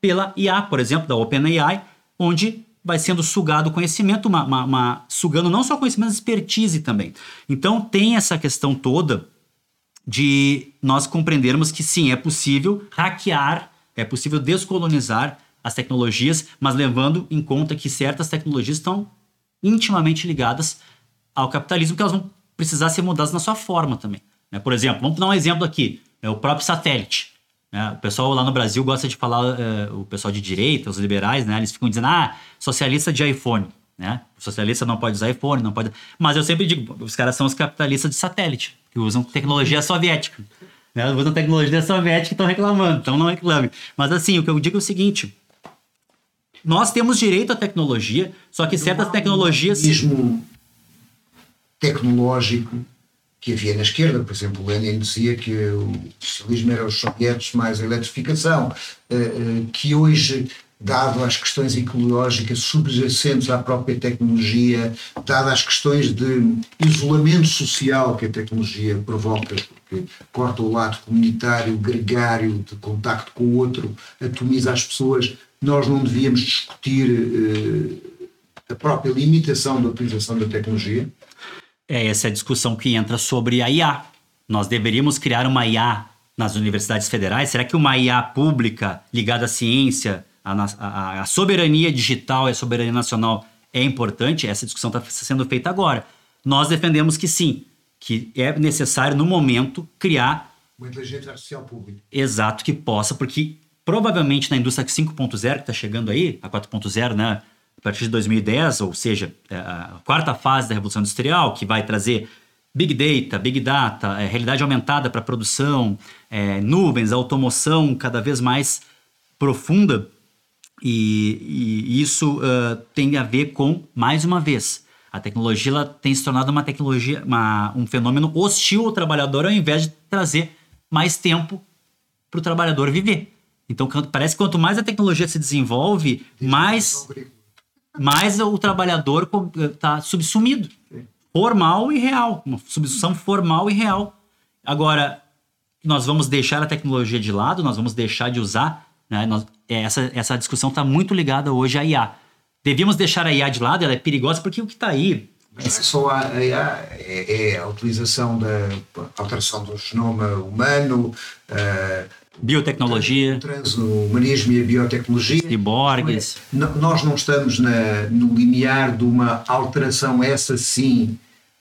pela IA, por exemplo, da OpenAI, onde vai sendo sugado o conhecimento, uma, uma, uma, sugando não só conhecimento, mas expertise também. Então tem essa questão toda de nós compreendermos que sim, é possível hackear, é possível descolonizar as tecnologias, mas levando em conta que certas tecnologias estão intimamente ligadas ao capitalismo, que elas vão precisar ser mudadas na sua forma também. Né? Por exemplo, vamos dar um exemplo aqui, é o próprio satélite. Né? O pessoal lá no Brasil gosta de falar, é, o pessoal de direita, os liberais, né? Eles ficam dizendo, ah, socialista de iPhone, né? O socialista não pode usar iPhone, não pode... Mas eu sempre digo, os caras são os capitalistas de satélite, que usam tecnologia soviética. Né? Usam tecnologia soviética e estão reclamando, então não reclame. Mas assim, o que eu digo é o seguinte, nós temos direito à tecnologia, só que certas tecnologias... Mesmo tecnológico que havia na esquerda. Por exemplo, Lenin dizia que o socialismo era os sovietes mais a eletrificação, eh, eh, que hoje, dado as questões ecológicas subjacentes à própria tecnologia, dado as questões de isolamento social que a tecnologia provoca, porque corta o lado comunitário, gregário, de contacto com o outro, atomiza as pessoas, nós não devíamos discutir eh, a própria limitação da utilização da tecnologia é essa discussão que entra sobre a IA. Nós deveríamos criar uma IA nas universidades federais? Será que uma IA pública ligada à ciência, à, à soberania digital e à soberania nacional é importante? Essa discussão está sendo feita agora. Nós defendemos que sim, que é necessário, no momento, criar. Uma inteligência artificial pública. Exato, que possa, porque provavelmente na indústria 5.0, que está chegando aí, a 4.0, né? partir de 2010, ou seja, é, a quarta fase da Revolução Industrial, que vai trazer Big Data, Big Data, é, realidade aumentada para produção, é, nuvens, automoção cada vez mais profunda. E, e isso uh, tem a ver com, mais uma vez, a tecnologia ela tem se tornado uma tecnologia, uma, um fenômeno hostil ao trabalhador, ao invés de trazer mais tempo para o trabalhador viver. Então, parece que quanto mais a tecnologia se desenvolve, mais mas o trabalhador está subsumido. Formal e real. Uma subsunção formal e real. Agora, nós vamos deixar a tecnologia de lado, nós vamos deixar de usar. Né? Nós, é, essa, essa discussão está muito ligada hoje à IA. Devíamos deixar a IA de lado, ela é perigosa porque o que está aí. Não é só a IA, é, é, a utilização da alteração do genoma humano, uh, Biotecnologia. O transhumanismo e a biotecnologia. Ciborgues. Nós não estamos na, no limiar de uma alteração, essa sim,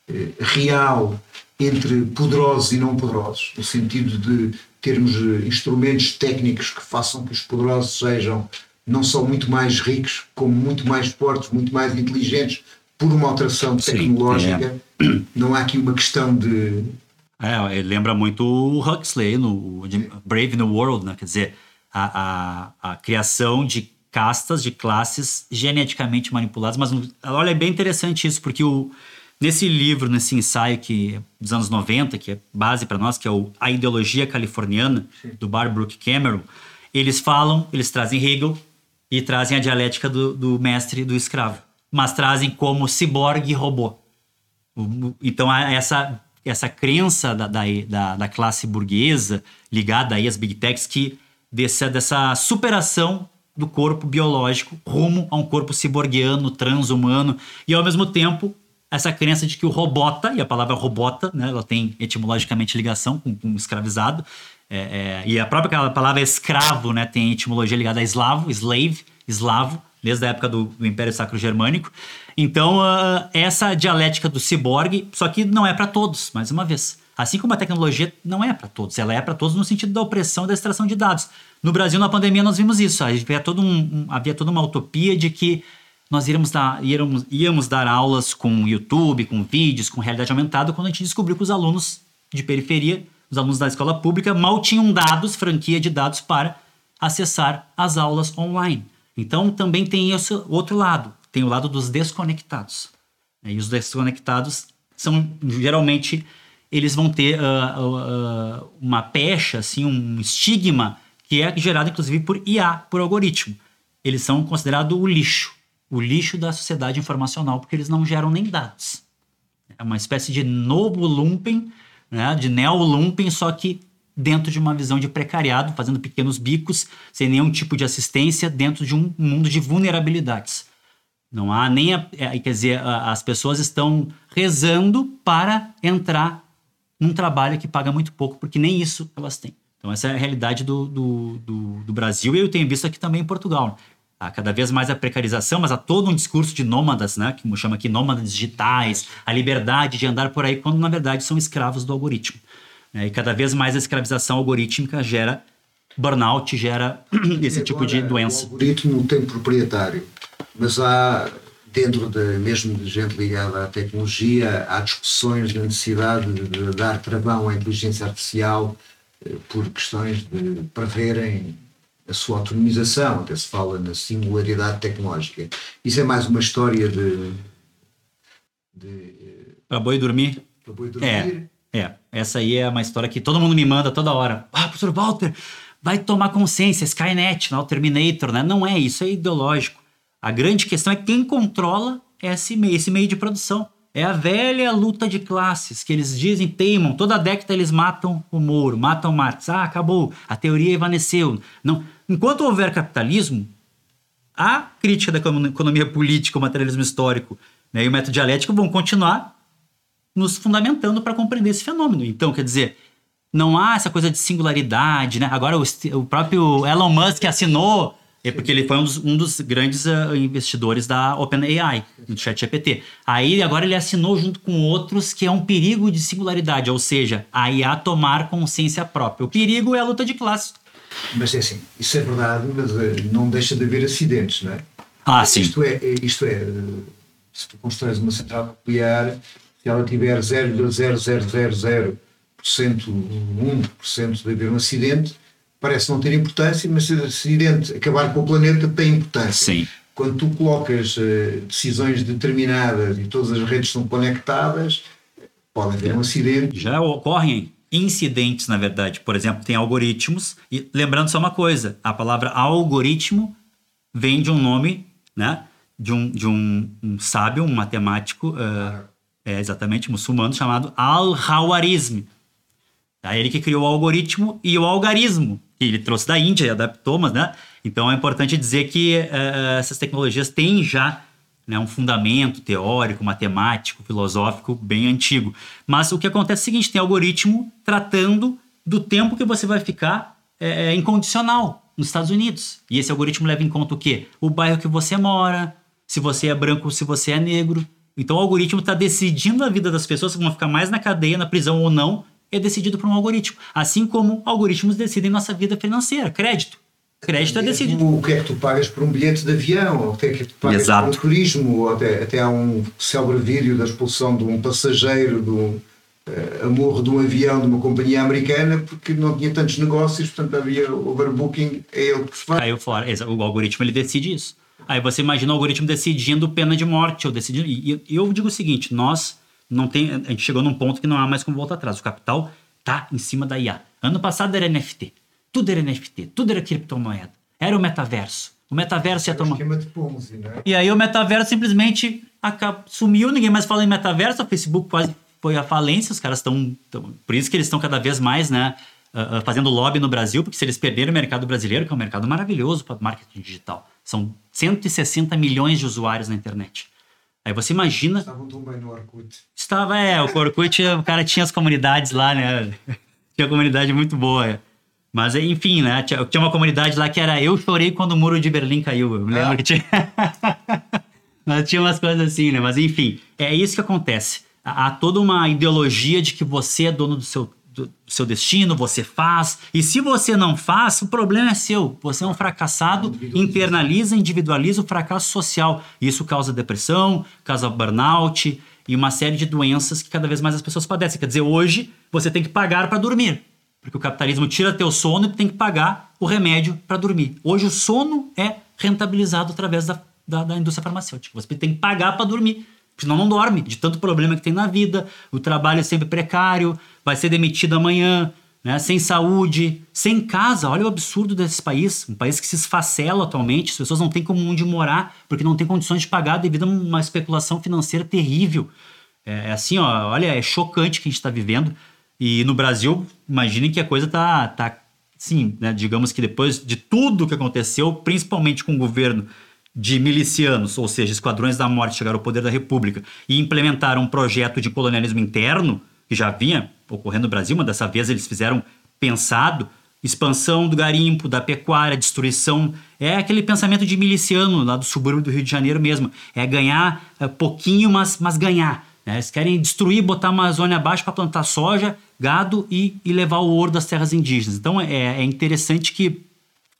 eh, real, entre poderosos e não poderosos, no sentido de termos eh, instrumentos técnicos que façam que os poderosos sejam não só muito mais ricos, como muito mais fortes, muito mais inteligentes, por uma alteração tecnológica. Sim, é. Não há aqui uma questão de é, lembra muito o Huxley no Brave New World, né? Quer dizer, a, a, a criação de castas, de classes geneticamente manipuladas. Mas olha, é bem interessante isso, porque o, Nesse livro, nesse ensaio que dos anos 90, que é base para nós, que é o A Ideologia Californiana, do Barbrook Cameron, eles falam, eles trazem Hegel e trazem a dialética do, do mestre e do escravo, mas trazem como ciborgue e robô. Então, essa, essa crença da, da, da, classe burguesa ligada aí às big techs que dessa, dessa superação do corpo biológico rumo a um corpo ciborguiano, transhumano e ao mesmo tempo essa crença de que o robota, e a palavra robota, né, ela tem etimologicamente ligação com, com escravizado, é, é, e a própria palavra escravo né, tem etimologia ligada a eslavo, slave, eslavo, desde a época do, do Império Sacro Germânico. Então, uh, essa dialética do ciborgue, só que não é para todos, mais uma vez. Assim como a tecnologia não é para todos, ela é para todos no sentido da opressão e da extração de dados. No Brasil, na pandemia, nós vimos isso. Havia, todo um, um, havia toda uma utopia de que nós íamos dar, íamos, íamos dar aulas com YouTube, com vídeos, com realidade aumentada, quando a gente descobriu que os alunos de periferia, os alunos da escola pública, mal tinham dados, franquia de dados para acessar as aulas online. Então também tem esse outro lado, tem o lado dos desconectados. E os desconectados são geralmente eles vão ter uh, uh, uma pecha, assim, um estigma que é gerado inclusive por IA, por algoritmo. Eles são considerados o lixo o lixo da sociedade informacional, porque eles não geram nem dados. É uma espécie de novo lumpen, né, de neo-lumpen, só que dentro de uma visão de precariado, fazendo pequenos bicos, sem nenhum tipo de assistência, dentro de um mundo de vulnerabilidades. Não há nem. A, é, quer dizer, as pessoas estão rezando para entrar num trabalho que paga muito pouco, porque nem isso elas têm. Então, essa é a realidade do, do, do, do Brasil e eu tenho visto aqui também em Portugal há cada vez mais a precarização, mas há todo um discurso de nômadas, né, que chama aqui nômadas digitais, a liberdade de andar por aí, quando na verdade são escravos do algoritmo. Né, e cada vez mais a escravização algorítmica gera burnout, gera esse agora, tipo de doença. O algoritmo tem proprietário, mas há dentro de, mesmo de gente ligada à tecnologia, há discussões da necessidade de dar travão à inteligência artificial eh, por questões de preverem a sua autonomização, até se fala na singularidade tecnológica. Isso é mais uma história de. de para boi dormir? Para boi dormir. É, é. Essa aí é uma história que todo mundo me manda toda hora. Ah, professor Walter, vai tomar consciência, Skynet, não, o Terminator, né? Não é isso, é ideológico. A grande questão é quem controla esse meio, esse meio de produção. É a velha luta de classes que eles dizem, teimam. Toda década eles matam o Moro, matam Marx. Ah, acabou, a teoria evaneceu. Não. Enquanto houver capitalismo, a crítica da economia política, o materialismo histórico né, e o método dialético vão continuar nos fundamentando para compreender esse fenômeno. Então, quer dizer, não há essa coisa de singularidade. Né? Agora, o, o próprio Elon Musk assinou é porque ele foi um dos, um dos grandes uh, investidores da OpenAI, do ChatGPT. Aí agora ele assinou junto com outros que é um perigo de singularidade, ou seja, a IA tomar consciência própria. O perigo é a luta de classes. Mas é assim, isso é verdade, mas uh, não deixa de haver acidentes, não é? Ah, sim. Isto é, é isto é se tu constróis uma central nuclear, se ela tiver 0,0000% 1% de haver um acidente, parece não ter importância, mas se o acidente acabar com o planeta tem importância. Sim. Quando tu colocas uh, decisões determinadas e todas as redes são conectadas, pode haver um acidente. Já ocorrem incidentes, na verdade. Por exemplo, tem algoritmos. E lembrando só uma coisa: a palavra algoritmo vem de um nome, né? De um, de um, um sábio, um matemático, uh, é exatamente muçulmano, chamado Al-Hawarizm. É ele que criou o algoritmo e o algarismo, ele trouxe da Índia e adaptou, mas, né? Então é importante dizer que uh, essas tecnologias têm já né, um fundamento teórico, matemático, filosófico bem antigo. Mas o que acontece é o seguinte: tem algoritmo tratando do tempo que você vai ficar é, incondicional nos Estados Unidos. E esse algoritmo leva em conta o quê? O bairro que você mora, se você é branco, se você é negro. Então o algoritmo está decidindo a vida das pessoas se vão ficar mais na cadeia, na prisão ou não, é decidido por um algoritmo. Assim como algoritmos decidem nossa vida financeira, crédito. Crédito é decidido. O que é que tu pagas por um bilhete de avião, ou o que é que tu pagas Exato. por um turismo, ou até, até há um célebre vídeo da expulsão de um passageiro de um uh, amor de um avião de uma companhia americana porque não tinha tantos negócios, portanto havia overbooking, é ele que se faz. Caiu fora. O algoritmo ele decide isso. Aí você imagina o algoritmo decidindo pena de morte, ou decidindo. E eu digo o seguinte: nós não tem, a gente chegou num ponto que não há mais como voltar atrás. O capital tá em cima da IA. Ano passado era NFT. Tudo era NFT, tudo era criptomoeda. Era o metaverso. O metaverso ia tomar. esquema de Ponzi, não é? E aí o metaverso simplesmente sumiu, ninguém mais fala em metaverso, o Facebook quase foi à falência, os caras estão. Por isso que eles estão cada vez mais, né? ah, fazendo lobby no Brasil, porque se eles perderem o mercado brasileiro, que é um mercado maravilhoso para marketing digital, são 160 milhões de usuários na internet. Aí você imagina Estavam bem no Orkut. Estava, é, o Orkut, o cara tinha as comunidades lá, né? Tinha comunidade muito boa. Mas, enfim, né? Tinha, tinha uma comunidade lá que era Eu Chorei Quando o Muro de Berlim Caiu. Eu me lembro Ah. que tinha... Mas tinha umas coisas assim, né? Mas, enfim, é isso que acontece. Há toda uma ideologia de que você é dono do seu, do seu destino, você faz. E se você não faz, o problema é seu. Você é um fracassado, internaliza, individualiza o fracasso social. Isso causa depressão, causa burnout e uma série de doenças que cada vez mais as pessoas padecem. Quer dizer, hoje você tem que pagar para dormir. Porque o capitalismo tira teu sono e tu tem que pagar o remédio para dormir. Hoje o sono é rentabilizado através da, da, da indústria farmacêutica. Você tem que pagar para dormir. Senão não dorme, de tanto problema que tem na vida. O trabalho é sempre precário, vai ser demitido amanhã, né? sem saúde, sem casa. Olha o absurdo desse país. Um país que se esfacela atualmente, as pessoas não têm como onde morar, porque não tem condições de pagar devido a uma especulação financeira terrível. É, é assim, ó, olha, é chocante que a gente está vivendo. E no Brasil, imaginem que a coisa tá, tá sim, né, digamos que depois de tudo que aconteceu, principalmente com o governo de milicianos, ou seja, esquadrões da morte chegaram ao poder da República e implementaram um projeto de colonialismo interno, que já vinha ocorrendo no Brasil, mas dessa vez eles fizeram pensado, expansão do garimpo, da pecuária, destruição, é aquele pensamento de miliciano lá do subúrbio do Rio de Janeiro mesmo, é ganhar é, pouquinho, mas, mas ganhar. né? Eles querem destruir, botar a Amazônia abaixo para plantar soja, gado e, e levar o ouro das terras indígenas. Então é, é interessante que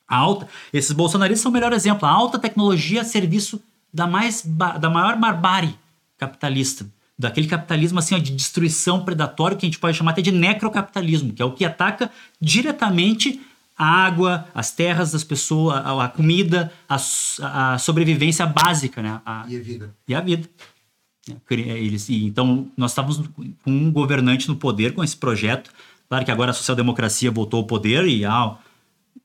a alta, esses bolsonaristas são o melhor exemplo. A alta tecnologia a serviço da, mais, da maior barbárie capitalista. Daquele capitalismo assim, ó, de destruição predatória que a gente pode chamar até de necrocapitalismo, que é o que ataca diretamente a água, as terras das pessoas, a, a comida, a, a sobrevivência básica, né? A- E a vida. e a vida. É, é, Eles, e, então, nós estávamos com um governante no poder com esse projeto. Claro que agora a social-democracia voltou ao poder e há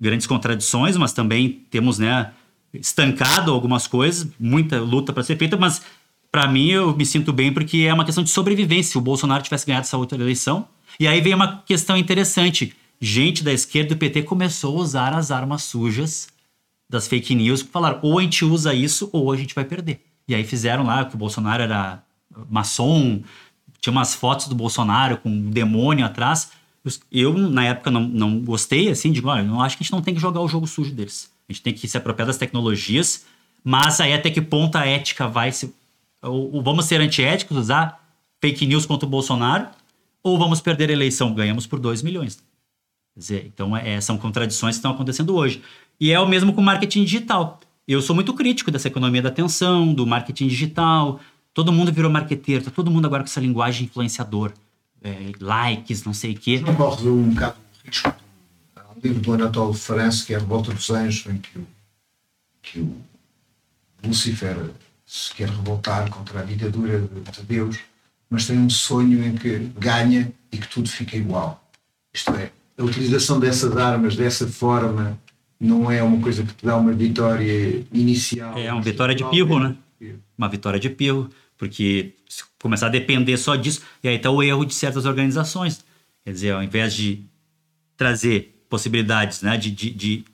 grandes contradições, mas também temos né, estancado algumas coisas, muita luta para ser feita, mas para mim eu me sinto bem porque é uma questão de sobrevivência. Se o Bolsonaro tivesse ganhado essa outra eleição. E aí vem uma questão interessante. Gente da esquerda do PT começou a usar as armas sujas das fake news que falaram ou a gente usa isso ou a gente vai perder. E aí fizeram lá que o Bolsonaro era maçom, tinha umas fotos do Bolsonaro com um demônio atrás. Eu, na época, não, não gostei, assim, digo, olha, eu acho que a gente não tem que jogar o jogo sujo deles. A gente tem que se apropriar das tecnologias, mas aí até que ponto a ética vai se... Ou vamos ser antiéticos, usar fake news contra o Bolsonaro, ou vamos perder a eleição, ganhamos por 2 milhões. Quer dizer, então é, são contradições que estão acontecendo hoje. E é o mesmo com o marketing digital. Eu sou muito crítico dessa economia da atenção, do marketing digital. Todo mundo virou marqueteiro, tá todo mundo agora com essa linguagem influenciador. É, likes, não sei o quê. Não corres um bocado de risco. Um livro do Anatole France que é a Revolta dos Anjos, em que o, que o Lucifer se quer revoltar contra a ditadura de, de Deus, mas tem um sonho em que ganha e que tudo fica igual. Isto é, a utilização dessas armas dessa forma não é uma coisa que te dá uma vitória inicial. É uma vitória de pirro, né? Uma vitória de pirro, porque se começar a depender só disso, e aí está o erro de certas organizações. Quer dizer, ao invés de trazer possibilidades né, de, de,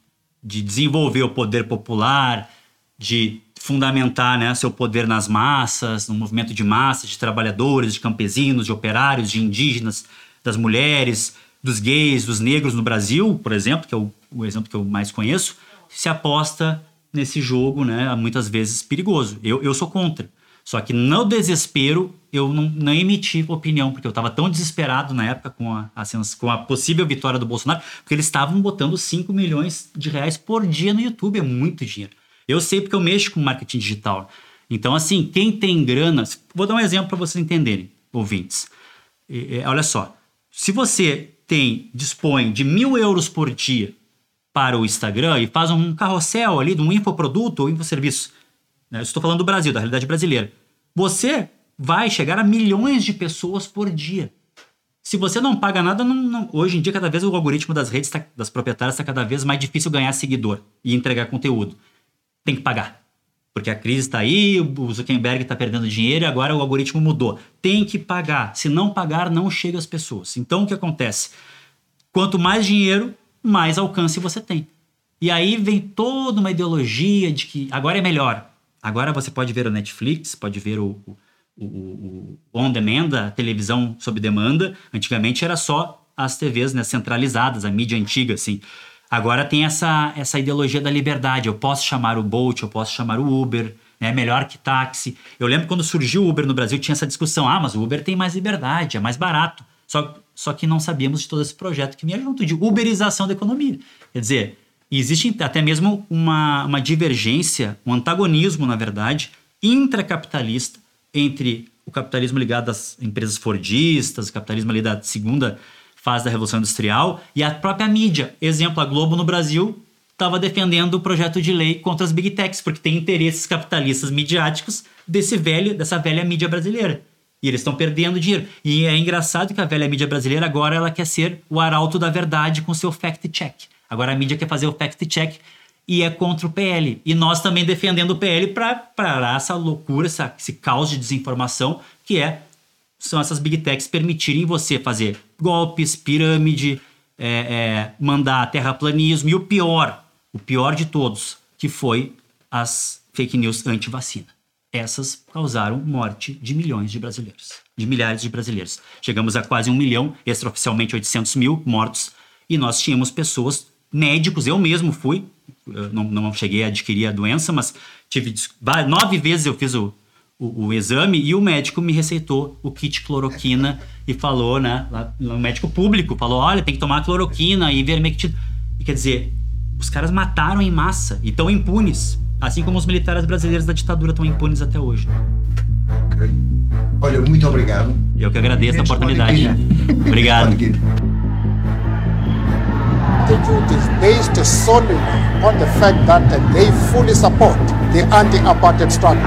de desenvolver o poder popular, de fundamentar né, seu poder nas massas, no movimento de massas, de trabalhadores, de campesinos, de operários, de indígenas, das mulheres, dos gays, dos negros no Brasil, por exemplo, que é o, o exemplo que eu mais conheço, se aposta nesse jogo, né, muitas vezes perigoso. Eu, eu sou contra. Só que no desespero eu não, não emiti opinião, porque eu estava tão desesperado na época com a, com a possível vitória do Bolsonaro, porque eles estavam botando 5 milhões de reais por dia no YouTube, é muito dinheiro. Eu sei porque eu mexo com marketing digital. Então, assim, quem tem grana. Vou dar um exemplo para vocês entenderem, ouvintes. E, olha só. Se você tem, dispõe de mil euros por dia para o Instagram e faz um carrossel ali de um infoproduto ou infoserviço, né? eu estou falando do Brasil, da realidade brasileira. Você vai chegar a milhões de pessoas por dia. Se você não paga nada, não, não, hoje em dia, cada vez o algoritmo das redes, tá, das proprietárias, está cada vez mais difícil ganhar seguidor e entregar conteúdo. Tem que pagar. Porque a crise está aí, o Zuckerberg está perdendo dinheiro e agora o algoritmo mudou. Tem que pagar. Se não pagar, não chega às pessoas. Então, o que acontece? Quanto mais dinheiro, mais alcance você tem. E aí vem toda uma ideologia de que agora é melhor. Agora você pode ver o Netflix, pode ver o, o o, o on demand, a televisão sob demanda. Antigamente era só as TVs né, centralizadas, a mídia antiga, assim. Agora tem essa, essa ideologia da liberdade. Eu posso chamar o Bolt, eu posso chamar o Uber, é né, melhor que táxi. Eu lembro quando surgiu o Uber no Brasil, tinha essa discussão. Ah, mas o Uber tem mais liberdade, é mais barato. Só, só que não sabíamos de todo esse projeto que vinha junto, de uberização da economia. Quer dizer, existe até mesmo uma, uma divergência, um antagonismo, na verdade, intracapitalista entre o capitalismo ligado às empresas fordistas, o capitalismo ali da segunda fase da Revolução Industrial e a própria mídia. Exemplo, a Globo no Brasil estava defendendo o projeto de lei contra as big techs, porque tem interesses capitalistas midiáticos desse velho, dessa velha mídia brasileira. E eles estão perdendo dinheiro. E é engraçado que a velha mídia brasileira agora ela quer ser o arauto da verdade com seu fact-check. Agora a mídia quer fazer o fact-check e é contra o PL. E nós também defendendo o PL para parar essa loucura, essa, esse caos de desinformação que é são essas big techs permitirem você fazer golpes, pirâmide, é, é, mandar terraplanismo e o pior, o pior de todos, que foi as fake news anti-vacina. Essas causaram morte de milhões de brasileiros, de milhares de brasileiros. Chegamos a quase um milhão, extraoficialmente 800 mil mortos, e nós tínhamos pessoas, médicos, eu mesmo fui, não, não cheguei a adquirir a doença, mas tive nove vezes eu fiz o, o, o, exame e o médico me receitou o kit cloroquina e falou, né, lá, o médico público falou, olha, tem que tomar cloroquina e ivermectina. E quer dizer, os caras mataram em massa e estão impunes, assim como os militares brasileiros da ditadura estão impunes até hoje. Olha, muito obrigado. Eu que agradeço a oportunidade. Obrigado. Attitude is based solely on the fact that they fully support the anti-apartheid struggle.